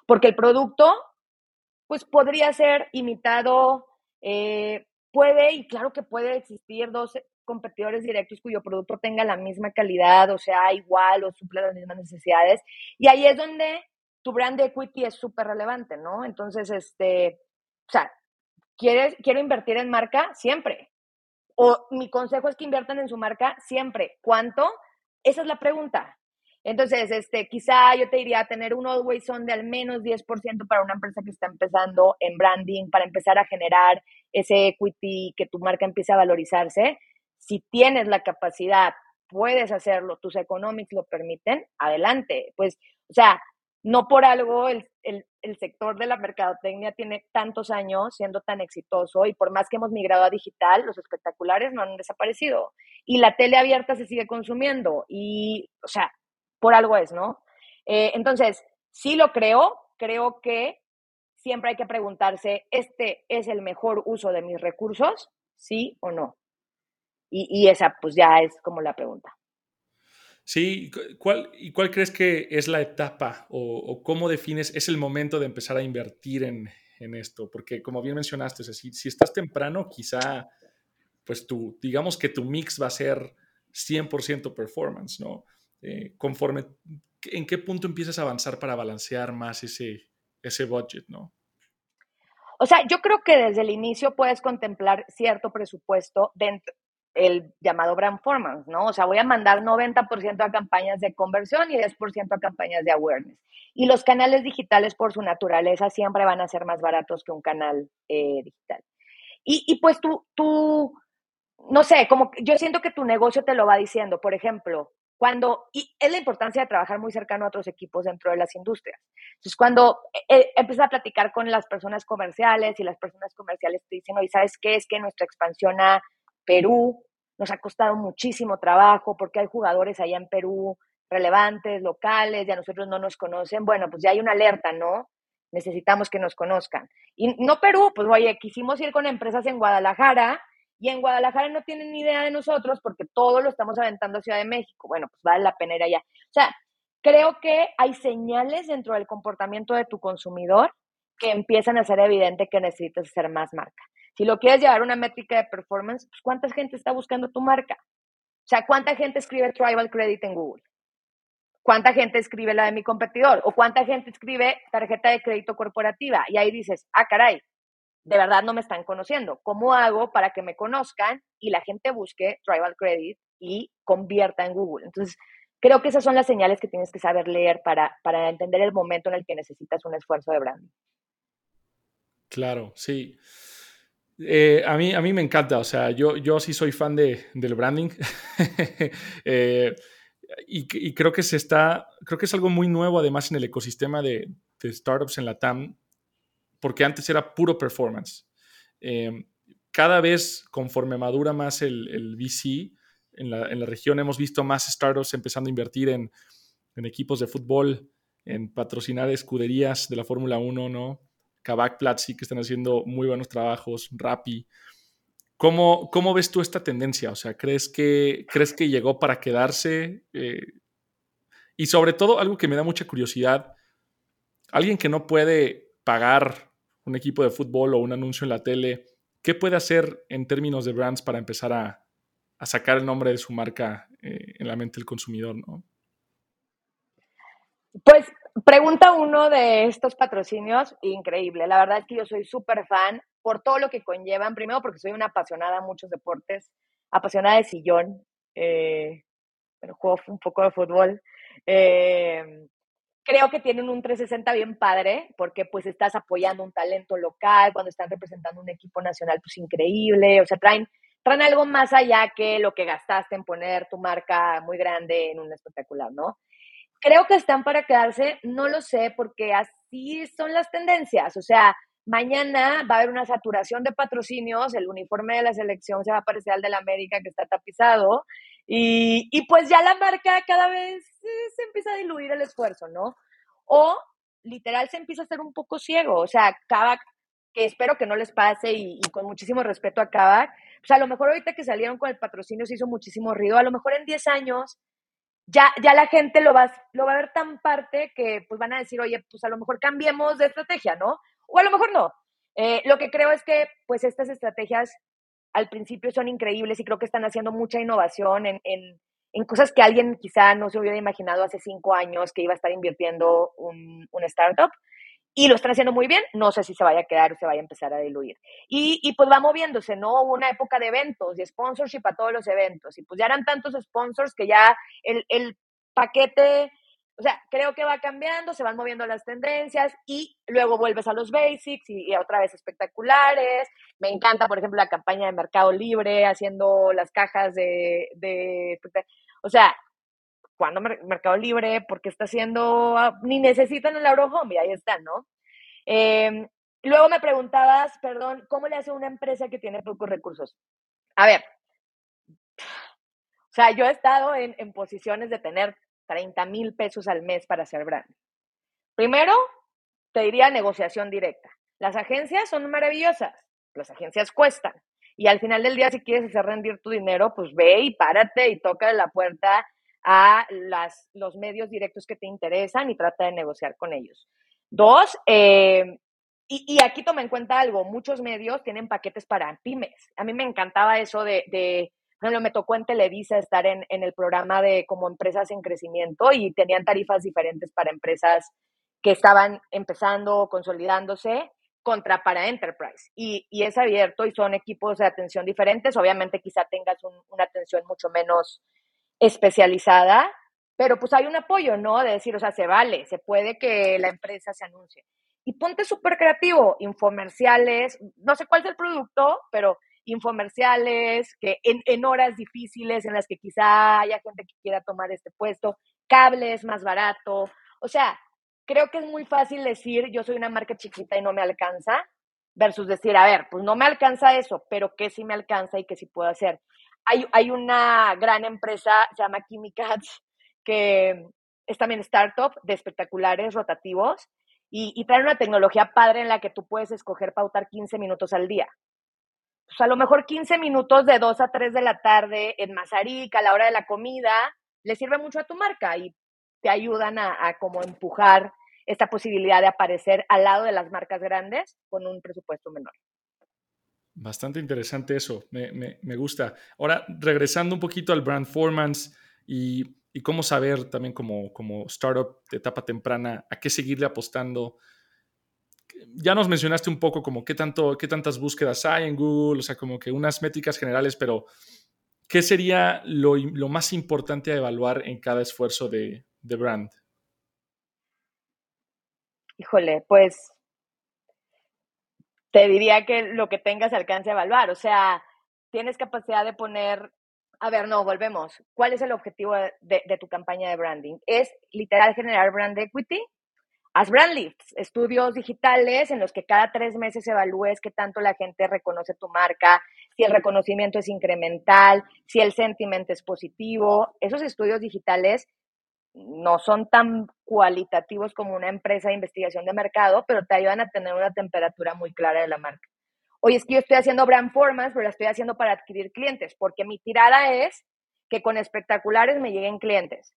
S1: Porque el producto, pues podría ser imitado, eh, puede, y claro que puede existir dos competidores directos cuyo producto tenga la misma calidad, o sea, igual o suple las mismas necesidades. Y ahí es donde tu brand equity es súper relevante, ¿no? Entonces, este, o sea, ¿quieres, quiero invertir en marca? Siempre. O mi consejo es que inviertan en su marca siempre. ¿Cuánto? Esa es la pregunta. Entonces, este, quizá yo te diría tener un always on de al menos 10% para una empresa que está empezando en branding, para empezar a generar ese equity, que tu marca empiece a valorizarse. Si tienes la capacidad, puedes hacerlo, tus economics lo permiten, adelante. Pues, o sea, no por algo el, sector de la mercadotecnia tiene tantos años siendo tan exitoso y por más que hemos migrado a digital, los espectaculares no han desaparecido. Y la tele abierta se sigue consumiendo y, o sea, por algo es, ¿no? Eh, entonces, sí lo creo, creo que siempre hay que preguntarse, ¿este es el mejor uso de mis recursos? ¿Sí o no? Y, y esa pues ya es como la pregunta.
S2: Sí, ¿cuál, ¿y cuál crees que es la etapa o, cómo defines, es el momento de empezar a invertir en, esto? Porque como bien mencionaste, si, si, estás temprano, quizá, pues tu, digamos que tu mix va a ser 100% performance, ¿no? Eh, conforme, ¿en qué punto empiezas a avanzar para balancear más ese, ese budget, ¿no?
S1: O sea, yo creo que desde el inicio puedes contemplar cierto presupuesto dentro, el llamado brand performance, ¿no? O sea, voy a mandar 90% a campañas de conversión y 10% a campañas de awareness. Y los canales digitales, por su naturaleza, siempre van a ser más baratos que un canal eh, digital. Y, y, pues tú, tú, no sé, como yo siento que tu negocio te lo va diciendo. Por ejemplo, cuando, y es la importancia de trabajar muy cercano a otros equipos dentro de las industrias. Entonces, cuando eh, empiezas a platicar con las personas comerciales y las personas comerciales te dicen, oye, ¿sabes qué? Es que nuestra expansión a Perú nos ha costado muchísimo trabajo porque hay jugadores allá en Perú relevantes, locales, y a nosotros no nos conocen. Bueno, pues ya hay una alerta, ¿no? Necesitamos que nos conozcan. Y no Perú, pues oye, quisimos ir con empresas en Guadalajara y en Guadalajara no tienen ni idea de nosotros porque todo lo estamos aventando a Ciudad de México. Bueno, pues vale la pena ir allá. O sea, creo que hay señales dentro del comportamiento de tu consumidor que empiezan a ser evidente que necesitas ser más marca. Si lo quieres llevar a una métrica de performance, pues ¿cuánta gente está buscando tu marca? O sea, ¿cuánta gente escribe Tribal Credit en Google? ¿Cuánta gente escribe la de mi competidor? ¿O cuánta gente escribe tarjeta de crédito corporativa? Y ahí dices, ah, caray, de verdad no me están conociendo. ¿Cómo hago para que me conozcan y la gente busque Tribal Credit y convierta en Google? Entonces, creo que esas son las señales que tienes que saber leer para, para entender el momento en el que necesitas un esfuerzo de branding.
S2: Claro, sí. Eh, a, mí, a mí me encanta, o sea, yo, yo sí soy fan de, del branding eh, y, creo que se está, creo que es algo muy nuevo además en el ecosistema de, startups en la TAM, porque antes era puro performance. Eh, cada vez, conforme madura más el, el VC, en la, en la, región hemos visto más startups empezando a invertir en, en equipos de fútbol, en patrocinar escuderías de la Fórmula 1, ¿no? Kavak, Platzi, que están haciendo muy buenos trabajos, Rappi. ¿Cómo, ¿Cómo ves tú esta tendencia? O sea, ¿crees que, ¿crees que llegó para quedarse? Eh, y sobre todo, algo que me da mucha curiosidad, alguien que no puede pagar un equipo de fútbol o un anuncio en la tele, ¿qué puede hacer en términos de brands para empezar a, sacar el nombre de su marca eh, en la mente del consumidor?
S1: Pues pregunta uno de estos patrocinios, increíble. La verdad es que yo soy súper fan por todo lo que conllevan. Primero porque soy una apasionada de muchos deportes, apasionada de sillón, eh, juego un poco de fútbol. Eh, creo que tienen un 360 bien padre, porque pues estás apoyando un talento local, cuando están representando un equipo nacional, pues increíble, o sea, traen, traen algo más allá que lo que gastaste en poner tu marca muy grande en un espectacular, ¿no? Creo que están para quedarse, no lo sé, porque así son las tendencias, o sea, mañana va a haber una saturación de patrocinios, el uniforme de la selección se va a parecer al del América que está tapizado, y, y pues ya la marca cada vez se empieza a diluir el esfuerzo, ¿no? O literal se empieza a hacer un poco ciego, o sea, Kavak, que espero que no les pase y, con muchísimo respeto a Kavak, pues a lo mejor ahorita que salieron con el patrocinio se hizo muchísimo ruido, a lo mejor en 10 años ya, ya la gente lo va, lo va a ver tan parte que pues van a decir, oye, pues a lo mejor cambiemos de estrategia, ¿no? O a lo mejor no. Eh, lo que creo es que pues estas estrategias al principio son increíbles y creo que están haciendo mucha innovación en, en, en cosas que alguien quizá no se hubiera imaginado hace cinco años que iba a estar invirtiendo un, un startup. Y lo están haciendo muy bien, no sé si se vaya a quedar o se vaya a empezar a diluir. Y, y pues va moviéndose, ¿no? Hubo una época de eventos y sponsorship a todos los eventos. Y pues ya eran tantos sponsors que ya el, el paquete o sea, creo que va cambiando, se van moviendo las tendencias y luego vuelves a los basics y, otra vez espectaculares. Me encanta, por ejemplo, la campaña de Mercado Libre haciendo las cajas de... de o sea, cuando Mercado Libre? Porque está haciendo... Ah, ni necesitan el Home y ahí están, ¿no? Em, luego me preguntabas, perdón, ¿cómo le hace una empresa que tiene pocos recursos? A ver, o sea, yo he estado en, en posiciones de tener 30 mil pesos al mes para hacer brand. Primero, te diría negociación directa. Las agencias son maravillosas, las agencias cuestan. Y al final del día, si quieres hacer rendir tu dinero, pues ve y párate y toca la puerta a las, los medios directos que te interesan y trata de negociar con ellos. Dos, eh, y, y, aquí toma en cuenta algo, muchos medios tienen paquetes para pymes. A mí me encantaba eso de, de por ejemplo, me tocó en Televisa estar en, en el programa de como empresas en crecimiento y tenían tarifas diferentes para empresas que estaban empezando, consolidándose, contra para Enterprise. Y, y, es abierto y son equipos de atención diferentes. Obviamente quizá tengas una atención mucho menos especializada, pero pues hay un apoyo, ¿no? De decir, o sea, se vale, se puede que la empresa se anuncie. Y ponte súper creativo, infomerciales, no sé cuál es el producto, pero infomerciales, que en, horas difíciles en las que quizá haya gente que quiera tomar este puesto, cables más barato. O sea, creo que es muy fácil decir yo soy una marca chiquita y no me alcanza, versus decir, a ver, pues no me alcanza eso, pero ¿qué sí me alcanza y qué sí puedo hacer? Hay, una gran empresa, se llama Chemicats, que es también startup de espectaculares rotativos y, y una tecnología padre en la que tú puedes escoger pautar 15 minutos al día pues a lo mejor 15 minutos de 2 a 3 de la tarde en Mazarica, a la hora de la comida, le sirve mucho a tu marca y te ayudan a, como empujar esta posibilidad de aparecer al lado de las marcas grandes con un presupuesto menor.
S2: Bastante interesante eso, me, me, me gusta. Ahora, regresando un poquito al brand formance y, y, cómo saber también como, como startup de etapa temprana a qué seguirle apostando ya nos mencionaste un poco como qué, tanto, qué tantas búsquedas hay en Google, o sea, como que unas métricas generales, pero ¿qué sería lo, lo más importante a evaluar en cada esfuerzo de, de brand?
S1: Híjole, pues te diría que lo que tengas alcance a evaluar, o sea, tienes capacidad de poner, a ver, no, volvemos, ¿cuál es el objetivo de, tu campaña de branding? ¿Es literal generar brand equity? Haz brand lifts, estudios digitales en los que cada tres meses evalúes qué tanto la gente reconoce tu marca, si el reconocimiento es incremental, si el sentimiento es positivo. Esos estudios digitales no son tan cualitativos como una empresa de investigación de mercado, pero te ayudan a tener una temperatura muy clara de la marca. Oye, es que yo estoy haciendo brand formance, pero la estoy haciendo para adquirir clientes, porque mi tirada es que con espectaculares me lleguen clientes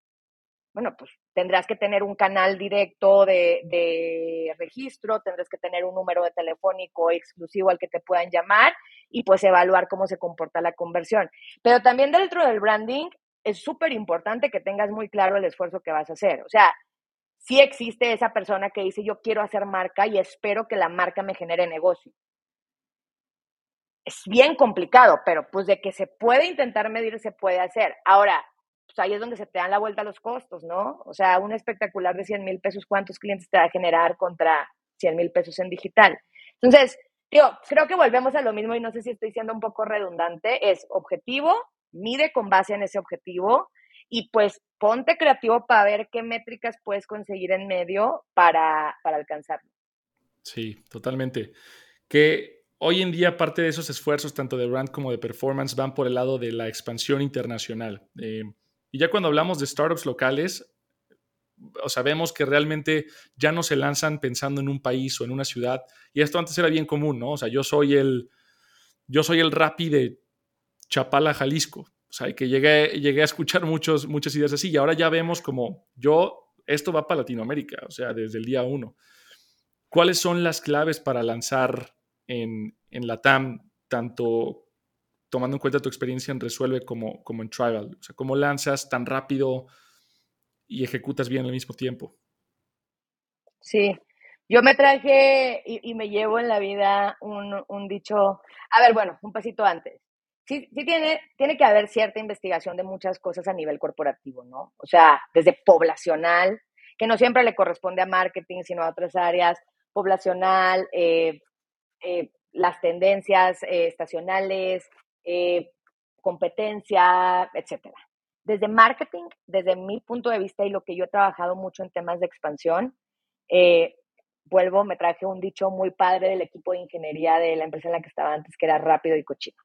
S1: bueno, pues tendrás que tener un canal directo de, registro, tendrás que tener un número de telefónico exclusivo al que te puedan llamar y pues evaluar cómo se comporta la conversión. Pero también dentro del branding es súper importante que tengas muy claro el esfuerzo que vas a hacer. O sea, sí existe esa persona que dice yo quiero hacer marca y espero que la marca me genere negocio. Es bien complicado, pero pues de que se puede intentar medir, se puede hacer. Ahora, pues ahí es donde se te dan la vuelta los costos, ¿no? O sea, un espectacular de 100 mil pesos, ¿cuántos clientes te va a generar contra 100 mil pesos en digital? Entonces, digo, creo que volvemos a lo mismo y no sé si estoy siendo un poco redundante, es objetivo, mide con base en ese objetivo y pues ponte creativo para ver qué métricas puedes conseguir en medio para, para alcanzarlo.
S2: Sí, totalmente. Que hoy en día parte de esos esfuerzos, tanto de brand como de performance, van por el lado de la expansión internacional. Eh, y ya cuando hablamos de startups locales, o sabemos que realmente ya no se lanzan pensando en un país o en una ciudad. Y esto antes era bien común, ¿no? O sea, yo soy el, yo soy el de Chapala, Jalisco. O sea, que llegué, llegué a escuchar muchos, muchas ideas así. Y ahora ya vemos como yo, esto va para Latinoamérica, o sea, desde el día uno. ¿Cuáles son las claves para lanzar en, en la TAM, tanto tomando en cuenta tu experiencia en Resuelve como, como en Tribal? O sea, ¿cómo lanzas tan rápido y ejecutas bien al mismo tiempo?
S1: Sí, yo me traje y, me llevo en la vida un, un, dicho, a ver, bueno, un pasito antes. Sí, sí tiene, tiene que haber cierta investigación de muchas cosas a nivel corporativo, ¿no? O sea, desde poblacional, que no siempre le corresponde a marketing, sino a otras áreas, poblacional, eh, eh, las tendencias eh, estacionales, competencia, etcétera. Desde marketing, desde mi punto de vista y lo que yo he trabajado mucho en temas de expansión, vuelvo, me traje un dicho muy padre del equipo de ingeniería de la empresa en la que estaba antes, que era rápido y cochino.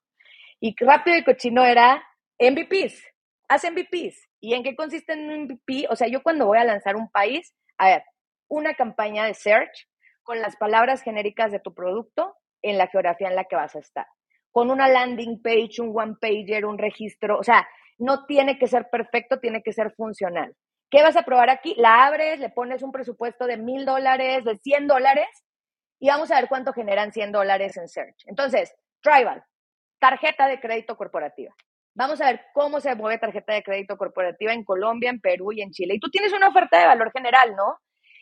S1: Y rápido y cochino era MVPs, haz MVPs. ¿Y en qué consiste un MVP? O sea, yo cuando voy a lanzar un país, a ver, una campaña de search con las palabras genéricas de tu producto en la geografía en la que vas a estar con una landing page, un one pager, un registro, o sea, no tiene que ser perfecto, tiene que ser funcional. ¿Qué vas a probar aquí? La abres, le pones un presupuesto de mil dólares, de 100 dólares, y vamos a ver cuánto generan 100 dólares en search. Entonces, Tribal, tarjeta de crédito corporativa. Vamos a ver cómo se mueve tarjeta de crédito corporativa en Colombia, en Perú y en Chile. Y tú tienes una oferta de valor general, ¿no?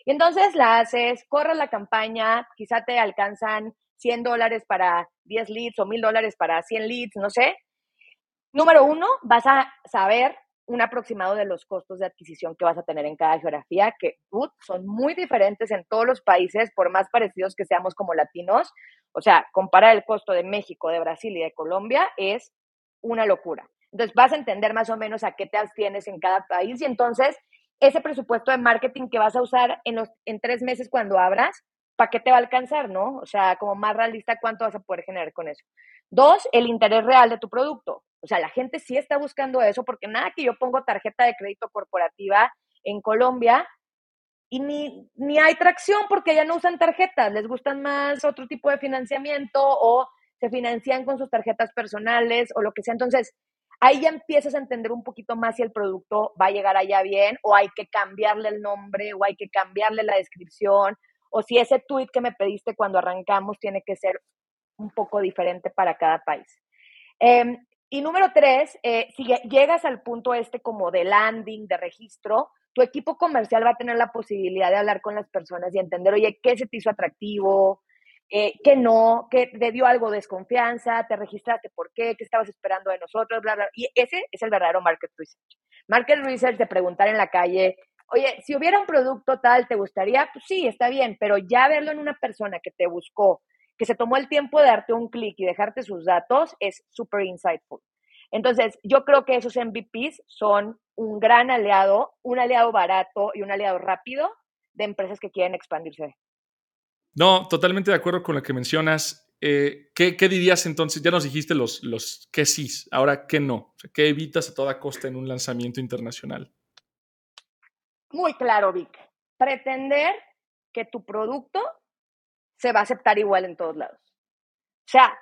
S1: Y entonces la haces, corres la campaña, quizá te alcanzan 100 dólares para 10 leads o 1000 dólares para 100 leads, no sé. Número uno, vas a saber un aproximado de los costos de adquisición que vas a tener en cada geografía, que son muy diferentes en todos los países, por más parecidos que seamos como latinos. O sea, comparar el costo de México, de Brasil y de Colombia es una locura. Entonces, vas a entender más o menos a qué te abstienes en cada país y entonces ese presupuesto de marketing que vas a usar en, los, en tres meses cuando abras, ¿para qué te va a alcanzar, no? O sea, como más realista, ¿cuánto vas a poder generar con eso? Dos, el interés real de tu producto. O sea, la gente sí está buscando eso porque nada que yo pongo tarjeta de crédito corporativa en Colombia y ni, ni hay tracción porque ya no usan tarjetas, les gustan más otro tipo de financiamiento o se financian con sus tarjetas personales o lo que sea. Entonces, ahí ya empiezas a entender un poquito más si el producto va a llegar allá bien o hay que cambiarle el nombre o hay que cambiarle la descripción o si ese tweet que me pediste cuando arrancamos tiene que ser un poco diferente para cada país. Em, y número tres, eh, si llegas al punto este como de landing, de registro, tu equipo comercial va a tener la posibilidad de hablar con las personas y entender, oye, ¿qué se te hizo atractivo? Eh, ¿Qué no? ¿Qué te dio algo de desconfianza? ¿Te registraste por qué? ¿Qué estabas esperando de nosotros? Bla. Y ese es el verdadero market research. Market research de preguntar en la calle, oye, si hubiera un producto tal, ¿te gustaría? Pues sí, está bien, pero ya verlo en una persona que te buscó, que se tomó el tiempo de darte un clic y dejarte sus datos, es súper insightful. Entonces, yo creo que esos MVPs son un gran aliado, un aliado barato y un aliado rápido de empresas que quieren expandirse.
S2: No, totalmente de acuerdo con lo que mencionas. Eh, ¿qué, dirías entonces? Ya nos dijiste los, los qué sí, ahora qué no. ¿Qué evitas a toda costa en un lanzamiento internacional?
S1: Muy claro, Vic. Pretender que tu producto se va a aceptar igual en todos lados. O sea,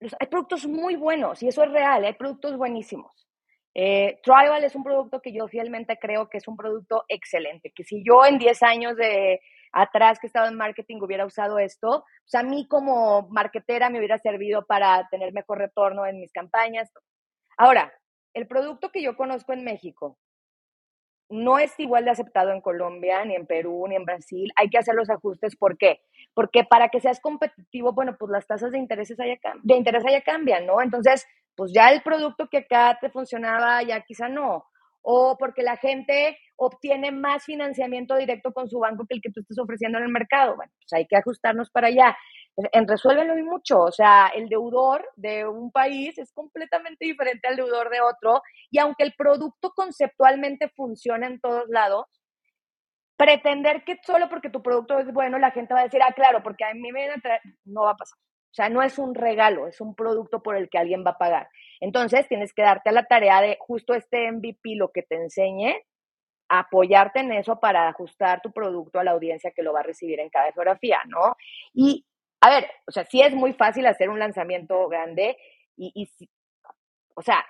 S1: hay productos muy buenos y eso es real, hay productos buenísimos. Eh, Tribal es un producto que yo fielmente creo que es un producto excelente, que si yo en 10 años de atrás que estaba en marketing hubiera usado esto, pues a mí como marketera me hubiera servido para tener mejor retorno en mis campañas. Ahora, el producto que yo conozco en México, no es igual de aceptado en Colombia, ni en Perú, ni en Brasil. Hay que hacer los ajustes. ¿Por qué? Porque para que seas competitivo, bueno, pues las tasas de, intereses allá, de interés allá cambian, ¿no? Entonces, pues ya el producto que acá te funcionaba, ya quizá no. o porque la gente obtiene más financiamiento directo con su banco que el que tú estás ofreciendo en el mercado. Bueno, pues hay que ajustarnos para allá. En resuélvelo y mucho, o sea, el deudor de un país es completamente diferente al deudor de otro y aunque el producto conceptualmente funciona en todos lados, pretender que solo porque tu producto es bueno la gente va a decir, ah, claro, porque a mí me no va a pasar. O sea, no es un regalo, es un producto por el que alguien va a pagar. Entonces, tienes que darte a la tarea de justo este MVP, lo que te enseñe, apoyarte en eso para ajustar tu producto a la audiencia que lo va a recibir en cada geografía, ¿no? Y, a ver, o sea, sí es muy fácil hacer un lanzamiento grande y, o sea,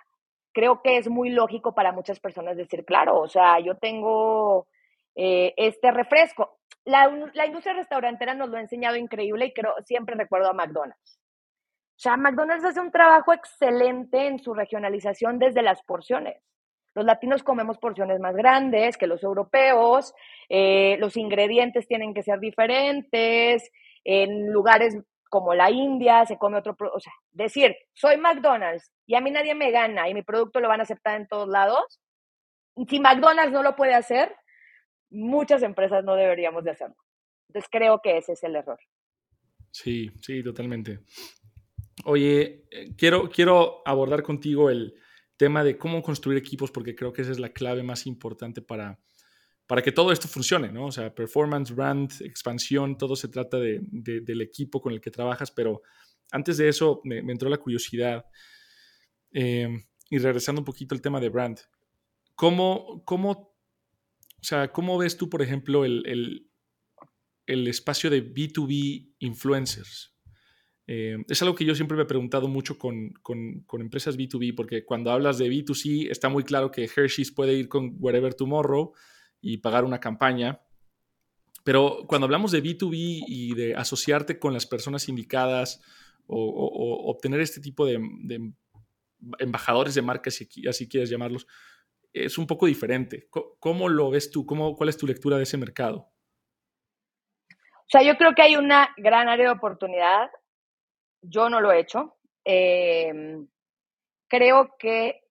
S1: creo que es muy lógico para muchas personas decir, claro, o sea, yo tengo eh, este refresco. La, la, industria restaurantera nos lo ha enseñado increíble y creo, siempre recuerdo a McDonald's. O sea, McDonald's hace un trabajo excelente en su regionalización desde las porciones. Los latinos comemos porciones más grandes que los europeos, eh, los ingredientes tienen que ser diferentes, en lugares como la India se come otro, o sea, decir, soy McDonald's y a mí nadie me gana y mi producto lo van a aceptar en todos lados, si McDonald's no lo puede hacer, muchas empresas no deberíamos de hacerlo. Entonces creo que ese es el error.
S2: Sí, sí, totalmente. Oye, eh, quiero, quiero abordar contigo el tema de cómo construir equipos porque creo que esa es la clave más importante para, para que todo esto funcione, ¿no? O sea, performance, brand, expansión, todo se trata de, del equipo con el que trabajas, pero antes de eso me, entró la curiosidad eh, y regresando un poquito al tema de brand, ¿cómo, cómo o sea, ¿cómo ves tú, por ejemplo, el, espacio de B2B influencers? Eh, es algo que yo siempre me he preguntado mucho con, empresas B2B, porque cuando hablas de B2C está muy claro que Hershey's puede ir con Wherever Tomorrow y pagar una campaña. Pero cuando hablamos de B2B y de asociarte con las personas indicadas o, obtener este tipo de, embajadores de marca, si así quieres llamarlos, es un poco diferente. ¿Cómo lo ves tú? ¿Cómo, ¿Cuál es tu lectura de ese mercado?
S1: O sea, yo creo que hay una gran área de oportunidad. Yo no lo he hecho. Em, creo que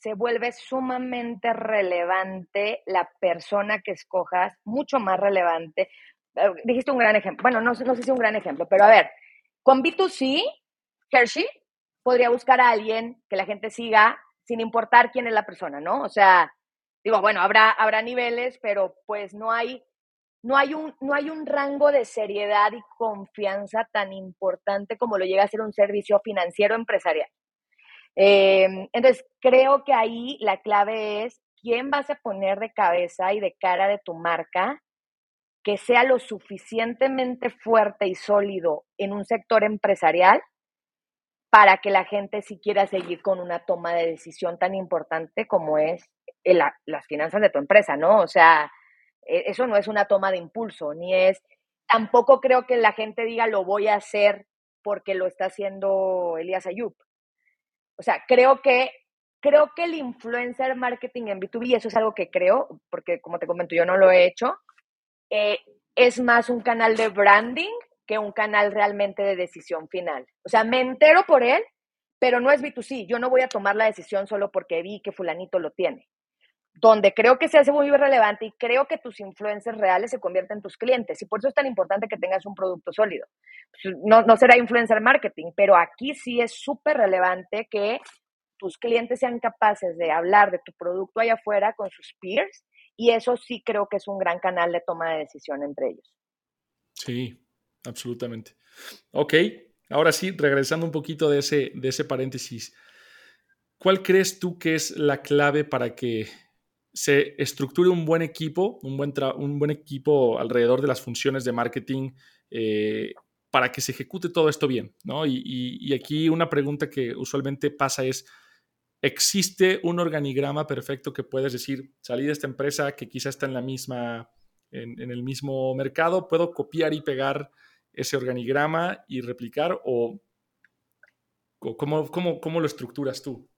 S1: se vuelve sumamente relevante la persona que escojas, mucho más relevante. Eh, dijiste un gran ejemplo. Bueno, no, no sé si un gran ejemplo, pero a ver, con B2C, Hershey podría buscar a alguien que la gente siga sin importar quién es la persona, ¿no? O sea, digo, bueno, habrá, habrá niveles, pero pues no hay, no hay, un, no hay un rango de seriedad y confianza tan importante como lo llega a ser un servicio financiero empresarial. Em, entonces, creo que ahí la clave es quién vas a poner de cabeza y de cara de tu marca que sea lo suficientemente fuerte y sólido en un sector empresarial para que la gente sí quiera seguir con una toma de decisión tan importante como es las finanzas de tu empresa, ¿no? O sea, e, eso no es una toma de impulso, ni es, tampoco creo que la gente diga lo voy a hacer porque lo está haciendo Elías Ayub. O sea, creo que, creo que el influencer marketing en B2B, y eso es algo que creo, porque como te comento, yo no lo he hecho, eh, es más un canal de branding que un canal realmente de decisión final. O sea, me entero por él, pero no es B2C. Yo no voy a tomar la decisión solo porque vi que fulanito lo tiene. Donde creo que se hace muy relevante y creo que tus influencers reales se convierten en tus clientes. Y por eso es tan importante que tengas un producto sólido. Pues, no, no será influencer marketing, pero aquí sí es súper relevante que tus clientes sean capaces de hablar de tu producto allá afuera con sus peers. Y eso sí creo que es un gran canal de toma de decisión entre ellos.
S2: Sí, absolutamente. Ok, ahora sí, regresando un poquito de ese, de ese paréntesis, ¿cuál crees tú que es la clave para que se estructure un buen equipo, un buen, un buen equipo alrededor de las funciones de marketing eh, para que se ejecute todo esto bien? ¿no? Y, aquí una pregunta que usualmente pasa es, ¿existe un organigrama perfecto que puedes decir, salí de esta empresa que quizá está en la misma, en, en el mismo mercado, puedo copiar y pegar ese organigrama y replicar o, cómo, cómo, lo estructuras tú?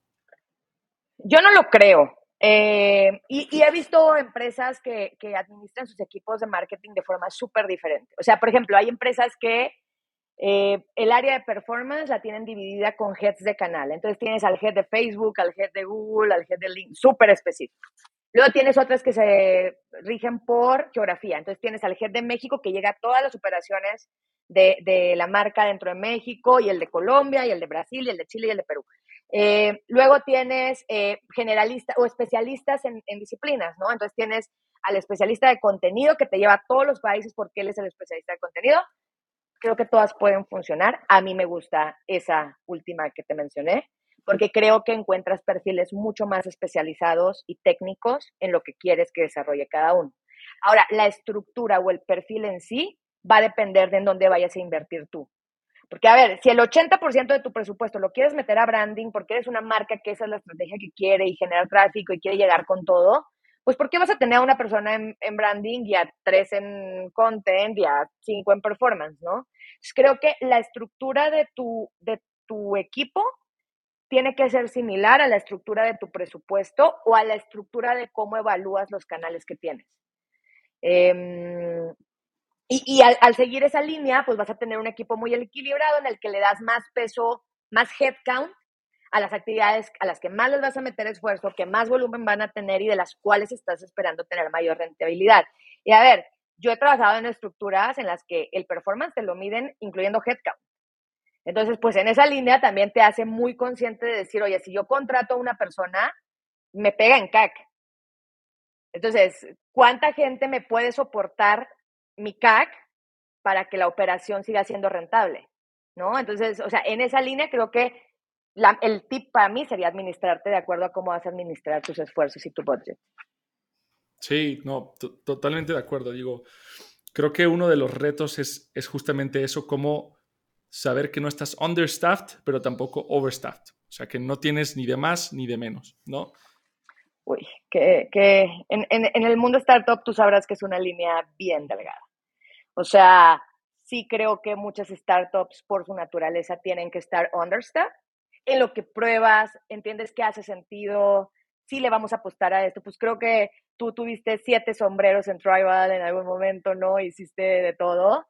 S1: Yo no lo creo. Eh, y, he visto empresas que, que, administran sus equipos de marketing de forma súper diferente. O sea, por ejemplo, hay empresas que Eh, el área de performance la tienen dividida con heads de canal. Entonces tienes al head de Facebook, al head de Google, al head de LinkedIn, súper específico. Luego tienes otras que se rigen por geografía. Entonces tienes al head de México que llega a todas las operaciones de, la marca dentro de México y el de Colombia y el de Brasil y el de Chile y el de Perú. Eh, luego tienes eh, generalistas o especialistas en, en, disciplinas, ¿no? Entonces tienes al especialista de contenido que te lleva a todos los países porque él es el especialista de contenido creo que todas pueden funcionar. A mí me gusta esa última que te mencioné, porque creo que encuentras perfiles mucho más especializados y técnicos en lo que quieres que desarrolle cada uno. Ahora, la estructura o el perfil en sí va a depender de en dónde vayas a invertir tú. Porque, a ver, si el 80% de tu presupuesto lo quieres meter a branding porque eres una marca que esa es la estrategia que quiere y generar tráfico y quiere llegar con todo, pues ¿por qué vas a tener a una persona en, branding y a tres en content y a cinco en performance, ¿no? creo que la estructura de tu, de tu equipo tiene que ser similar a la estructura de tu presupuesto o a la estructura de cómo evalúas los canales que tienes. Em, y, al, seguir esa línea, pues vas a tener un equipo muy equilibrado en el que le das más peso, más headcount a las actividades a las que más les vas a meter esfuerzo, que más volumen van a tener y de las cuales estás esperando tener mayor rentabilidad. Y a ver, yo he trabajado en estructuras en las que el performance te lo miden incluyendo headcount. Entonces, pues en esa línea también te hace muy consciente de decir, oye, si yo contrato a una persona, me pega en CAC. Entonces, ¿cuánta gente me puede soportar mi CAC para que la operación siga siendo rentable? ¿No? Entonces, o sea, en esa línea creo que el tip para mí sería administrarte de acuerdo a cómo vas a administrar tus esfuerzos y tu budget.
S2: Sí, no, totalmente de acuerdo. Digo, creo que uno de los retos es, es justamente eso, cómo saber que no estás understaffed, pero tampoco overstaffed. O sea, que no tienes ni de más ni de menos, ¿no?
S1: Uy, que, que en, en, en el mundo startup tú sabrás que es una línea bien delgada. O sea, sí creo que muchas startups por su naturaleza tienen que estar understaffed, en lo que pruebas, entiendes que hace sentido, si le vamos a apostar a esto. Pues creo que tú tuviste siete sombreros en Tribal en algún momento, ¿no? Hiciste de todo.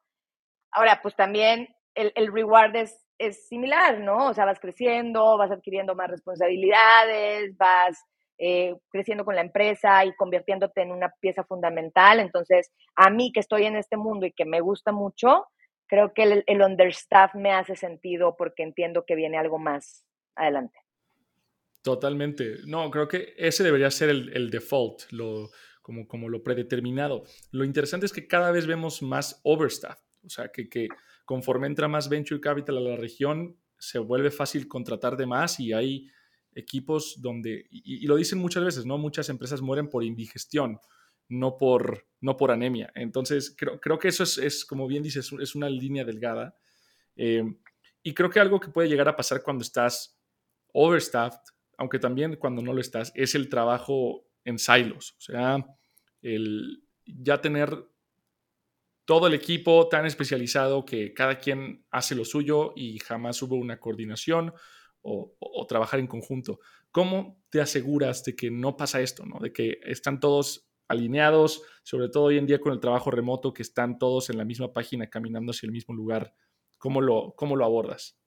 S1: Ahora, pues también el, el reward es, es similar, ¿no? O sea, vas creciendo, vas adquiriendo más responsabilidades, vas eh, creciendo con la empresa y convirtiéndote en una pieza fundamental. Entonces, a mí que estoy en este mundo y que me gusta mucho, creo que el, understaff me hace sentido porque entiendo que viene algo más adelante.
S2: Totalmente. No, creo que ese debería ser el, default, como, como lo predeterminado. Lo interesante es que cada vez vemos más overstaff, o sea, que, que conforme entra más venture capital a la región, se vuelve fácil contratar de más y hay equipos donde, y, lo dicen muchas veces, ¿no? Muchas empresas mueren por indigestión no por, no por anemia. Entonces, creo, creo que eso es, es, como bien dices, es una línea delgada. Eh, y creo que algo que puede llegar a pasar cuando estás overstaffed, aunque también cuando no lo estás, es el trabajo en silos. O sea, el ya tener todo el equipo tan especializado que cada quien hace lo suyo y jamás hubo una coordinación o, trabajar en conjunto. ¿Cómo te aseguras de que no pasa esto, ¿no? de que están todos alineados, sobre todo hoy en día con el trabajo remoto, que están todos en la misma página caminando hacia el mismo lugar. ¿Cómo lo, cómo lo abordas?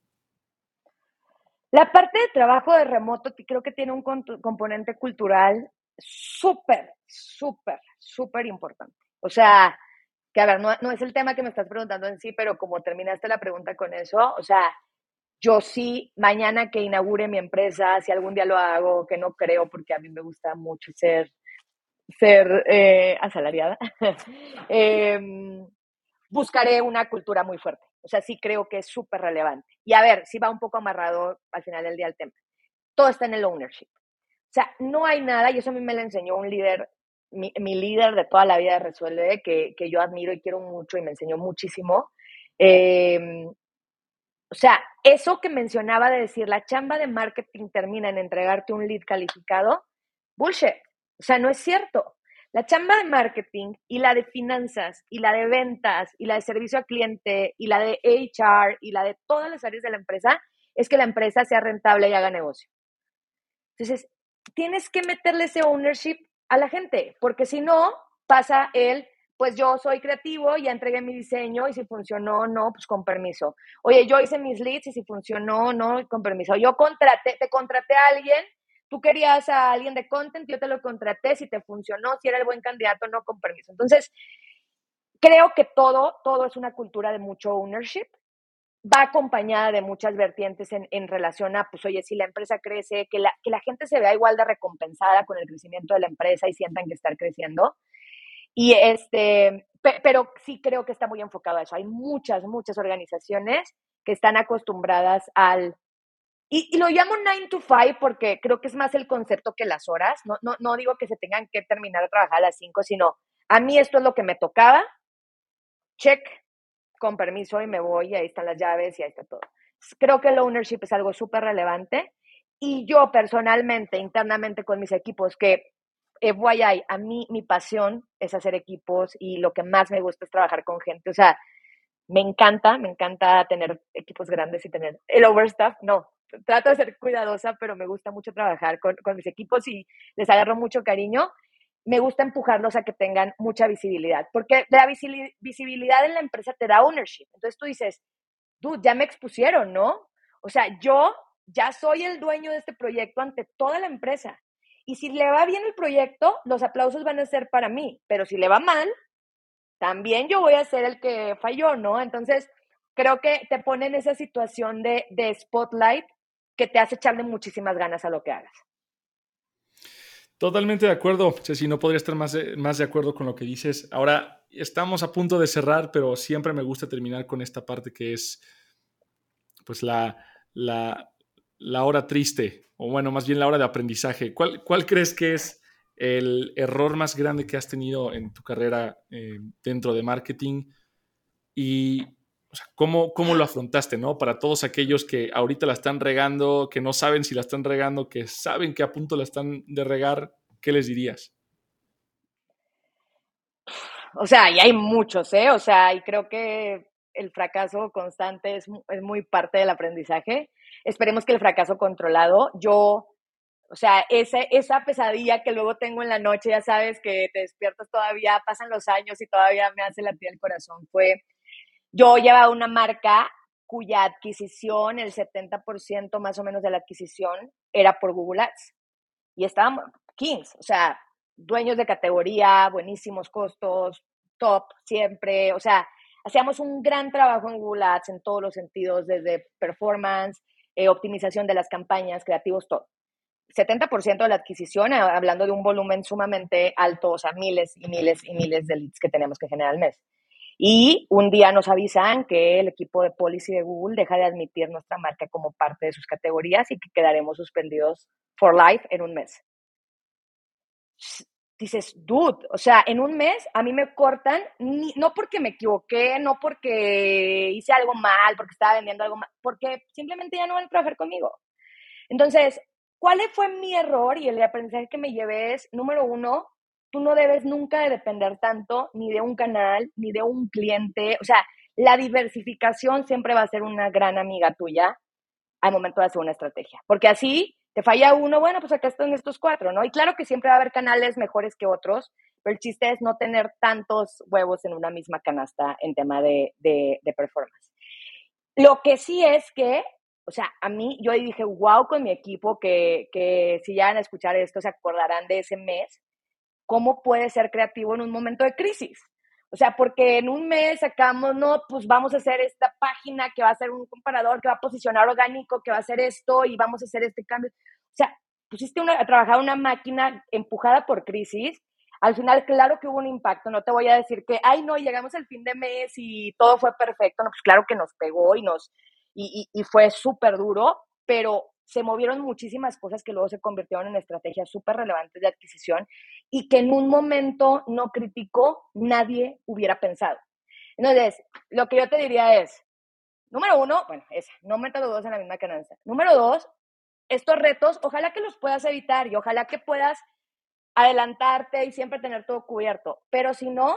S1: La parte de trabajo de remoto creo que tiene un componente cultural súper, súper, súper importante. O sea, que a ver, no, no, es el tema que me estás preguntando en sí, pero como terminaste la pregunta con eso, o sea, yo sí, mañana que inaugure mi empresa, si algún día lo hago, que no creo porque a mí me gusta mucho ser ser eh, asalariada, eh, buscaré una cultura muy fuerte. O sea, sí creo que es súper relevante. Y a ver, si va un poco amarrado al final del día el tema. Todo está en el ownership. O sea, no hay nada, y eso a mí me lo enseñó un líder, mi, mi líder de toda la vida de Resuelve, que, que, yo admiro y quiero mucho y me enseñó muchísimo. Eh, o sea, eso que mencionaba de decir, la chamba de marketing termina en entregarte un lead calificado, bullshit. O sea, no es cierto. La chamba de marketing y la de finanzas y la de ventas y la de servicio al cliente y la de HR y la de todas las áreas de la empresa es que la empresa sea rentable y haga negocio. Entonces, tienes que meterle ese ownership a la gente, porque si no, pasa el pues yo soy creativo, ya entregué mi diseño y si funcionó, no, pues con permiso. Oye, yo hice mis leads y si funcionó, no, con permiso. Yo contraté, te contraté a alguien, tú querías a alguien de content, yo te lo contraté, si te funcionó, si era el buen candidato, no, con permiso. Entonces, creo que todo, todo es una cultura de mucho ownership. Va acompañada de muchas vertientes en, en relación a, pues, oye, si la empresa crece, que la, que la gente se vea igual de recompensada con el crecimiento de la empresa y sientan que está creciendo y este, pero sí creo que está muy enfocado a eso. Hay muchas, muchas organizaciones que están acostumbradas al... Y, lo llamo 9 to 5 porque creo que es más el concepto que las horas. No, no, no digo que se tengan que terminar de trabajar a las 5, sino a mí esto es lo que me tocaba. Check, con permiso y me voy, y ahí están las llaves y ahí está todo. Creo que el ownership es algo súper relevante y yo personalmente, internamente con mis equipos, que FYI, a mí mi pasión es hacer equipos y lo que más me gusta es trabajar con gente. O sea, me encanta, me encanta tener equipos grandes y tener el overstaff. No, trato de ser cuidadosa, pero me gusta mucho trabajar con, con mis equipos y les agarro mucho cariño. Me gusta empujarlos a que tengan mucha visibilidad, porque la visibilidad en la empresa te da ownership. Entonces tú dices, dude, ya me expusieron, ¿no? O sea, yo ya soy el dueño de este proyecto ante toda la empresa. Y si le va bien el proyecto, los aplausos van a ser para mí, pero si le va mal, también yo voy a ser el que falló, ¿no? Entonces, creo que te pone en esa situación de, de spotlight que te hace echarle muchísimas ganas a lo que hagas.
S2: Totalmente de acuerdo, Ceci, no podría estar más de, más de acuerdo con lo que dices. Ahora, estamos a punto de cerrar, pero siempre me gusta terminar con esta parte que es, pues, la, la, la hora triste, o bueno, más bien la hora de aprendizaje. ¿Cuál, cuál crees que es el error más grande que has tenido en tu carrera eh, dentro de marketing? Y ¿cómo, ¿cómo, lo afrontaste, no? Para todos aquellos que ahorita la están regando, que no saben si la están regando, que saben que a punto la están de regar, ¿qué les dirías?
S1: O sea, y hay muchos, ¿eh? O sea, y creo que el fracaso constante es, es muy parte del aprendizaje. Esperemos que el fracaso controlado, yo, o sea, ese, esa pesadilla que luego tengo en la noche, ya sabes que te despiertas todavía, pasan los años y todavía me hace latir el corazón, fue, yo llevaba una marca cuya adquisición, el 70% más o menos de la adquisición era por Google Ads. Y estábamos Kings, o sea, dueños de categoría, buenísimos costos, top siempre, o sea, hacíamos un gran trabajo en Google Ads en todos los sentidos, desde performance, eh, optimización de las campañas, creativos, todo. 70% de la adquisición, eh, hablando de un volumen sumamente alto, o sea, miles y miles y miles de leads que tenemos que generar al mes. Y un día nos avisan que el equipo de policy de Google deja de admitir nuestra marca como parte de sus categorías y que quedaremos suspendidos for life en un mes dices, dude, o sea, en un mes a mí me cortan, no porque me equivoqué, no porque hice algo mal, porque estaba vendiendo algo mal, porque simplemente ya no van a trabajar conmigo. Entonces, ¿cuál fue mi error y el aprendizaje que me llevé es, número uno, tú no debes nunca de depender tanto ni de un canal, ni de un cliente, o sea, la diversificación siempre va a ser una gran amiga tuya al momento de hacer una estrategia, porque así te falla uno, bueno, pues acá están estos cuatro, ¿no? Y claro que siempre va a haber canales mejores que otros, pero el chiste es no tener tantos huevos en una misma canasta en tema de, de, performance. Lo que sí es que, o sea, a mí, yo dije, wow, con mi equipo, que, que si van a escuchar esto, se acordarán de ese mes, cómo puede ser creativo en un momento de crisis. O sea, porque en un mes sacamos, no, pues vamos a hacer esta página que va a ser un comparador, que va a posicionar orgánico, que va a hacer esto y vamos a hacer este cambio. O sea, pusiste una, a trabajar una máquina empujada por crisis. Al final, claro que hubo un impacto. No te voy a decir que, ay, no, llegamos al fin de mes y todo fue perfecto. No, pues claro que nos pegó y nos, y, y, y fue súper duro, pero se movieron muchísimas cosas que luego se convirtieron en estrategias súper relevantes de adquisición y que en un momento no crítico nadie hubiera pensado. Entonces, lo que yo te diría es, número uno, bueno, esa, no metas los dos en la misma canasta. Número dos, estos retos, ojalá que los puedas evitar y ojalá que puedas adelantarte y siempre tener todo cubierto. Pero si no,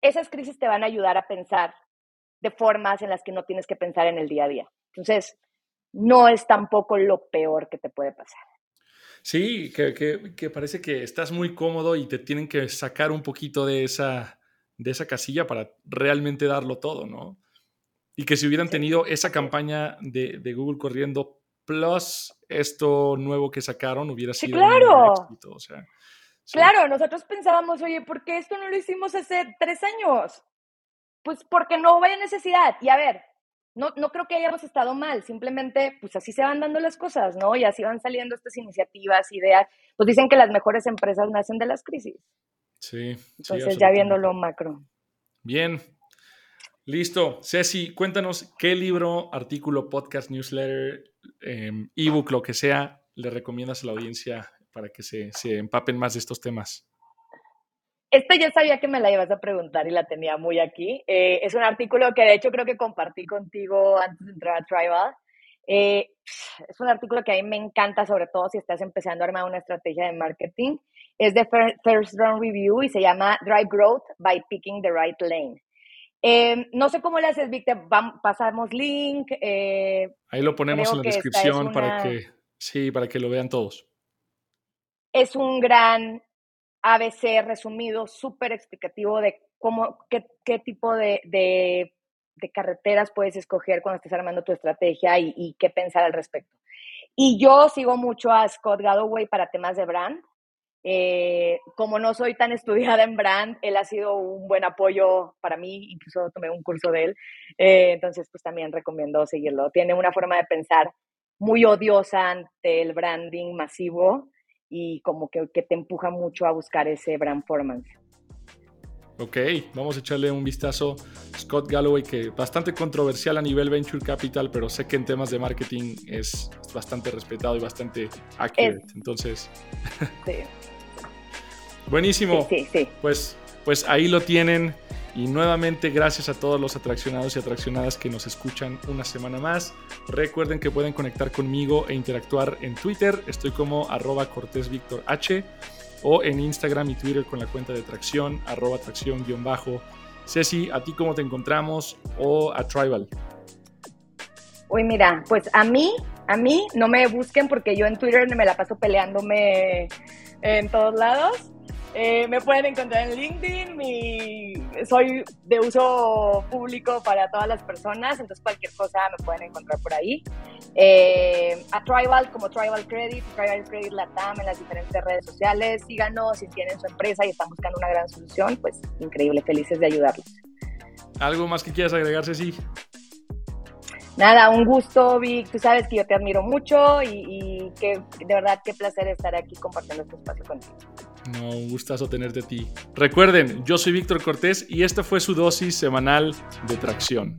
S1: esas crisis te van a ayudar a pensar de formas en las que no tienes que pensar en el día a día. Entonces, no es tampoco lo peor que te puede pasar.
S2: Sí, que, parece que estás muy cómodo y te tienen que sacar un poquito de esa, de esa casilla para realmente darlo todo, ¿no? Y que si hubieran tenido esa campaña de, de Google corriendo plus esto nuevo que sacaron hubiera sido
S1: claro.
S2: un éxito. O sea,
S1: Claro, nosotros pensábamos, oye, ¿por qué esto no lo hicimos hace tres años? Pues porque no hay necesidad. Y a ver, no, no creo que hayamos estado mal, simplemente pues así se van dando las cosas, ¿no? Y así van saliendo estas iniciativas, ideas. Pues dicen que las mejores empresas nacen de las crisis.
S2: Sí.
S1: Entonces ya viendo lo macro.
S2: Bien. Listo. Ceci, cuéntanos qué libro, artículo, podcast, newsletter, em, ebook, lo que sea, le recomiendas a la audiencia para que se, se empapen más de estos temas.
S1: Esta ya sabía que me la ibas a preguntar y la tenía muy aquí. Eh, es un artículo que de hecho creo que compartí contigo antes de entrar a Tribal. Eh, es un artículo que a mí me encanta, sobre todo si estás empezando a armar una estrategia de marketing. Es de First Round Review y se llama Drive Growth by Picking the Right Lane. Eh, no sé cómo le haces, Víctor. Pasamos link.
S2: Ahí lo ponemos en la descripción para que sí, para que lo vean todos.
S1: Es un gran ABC resumido, súper explicativo de cómo, qué, qué tipo de, de, de, carreteras puedes escoger cuando estés armando tu estrategia y, qué pensar al respecto. Y yo sigo mucho a Scott Galloway para temas de brand. Eh, como no soy tan estudiada en brand, él ha sido un buen apoyo para mí, incluso tomé un curso de él, eh, entonces pues también recomiendo seguirlo. Tiene una forma de pensar muy odiosa ante el branding masivo, y como que, que, te empuja mucho a buscar ese brand performance.
S2: Ok, vamos a echarle un vistazo. Scott Galloway, que bastante controversial a nivel venture capital, pero sé que en temas de marketing es bastante respetado y bastante accurate. Entonces,
S1: sí.
S2: buenísimo.
S1: Sí, sí,
S2: Pues, pues ahí lo tienen. Y nuevamente gracias a todos los atraccionados y atraccionadas que nos escuchan una semana más. Recuerden que pueden conectar conmigo e interactuar en Twitter. Estoy como arroba H o en Instagram y Twitter con la cuenta de tracción arroba tracción guion bajo. Ceci, ¿a ti cómo te encontramos o a Tribal?
S1: Uy, mira, pues a mí, a mí no me busquen porque yo en Twitter me la paso peleándome en todos lados. Eh, me pueden encontrar en LinkedIn, soy de uso público para todas las personas, entonces cualquier cosa me pueden encontrar por ahí. Eh, a Tribal como Tribal Credit, Tribal Credit Latam en las diferentes redes sociales, síganos si tienen su empresa y están buscando una gran solución, pues increíble, felices de ayudarlos.
S2: ¿Algo más que quieras agregarse, sí?
S1: Nada, un gusto, Vic. Tú sabes que yo te admiro mucho y, y que de verdad qué placer estar aquí compartiendo este espacio contigo.
S2: No, un gustazo tenerte a ti. Recuerden, yo soy Víctor Cortés y esta fue su dosis semanal de tracción.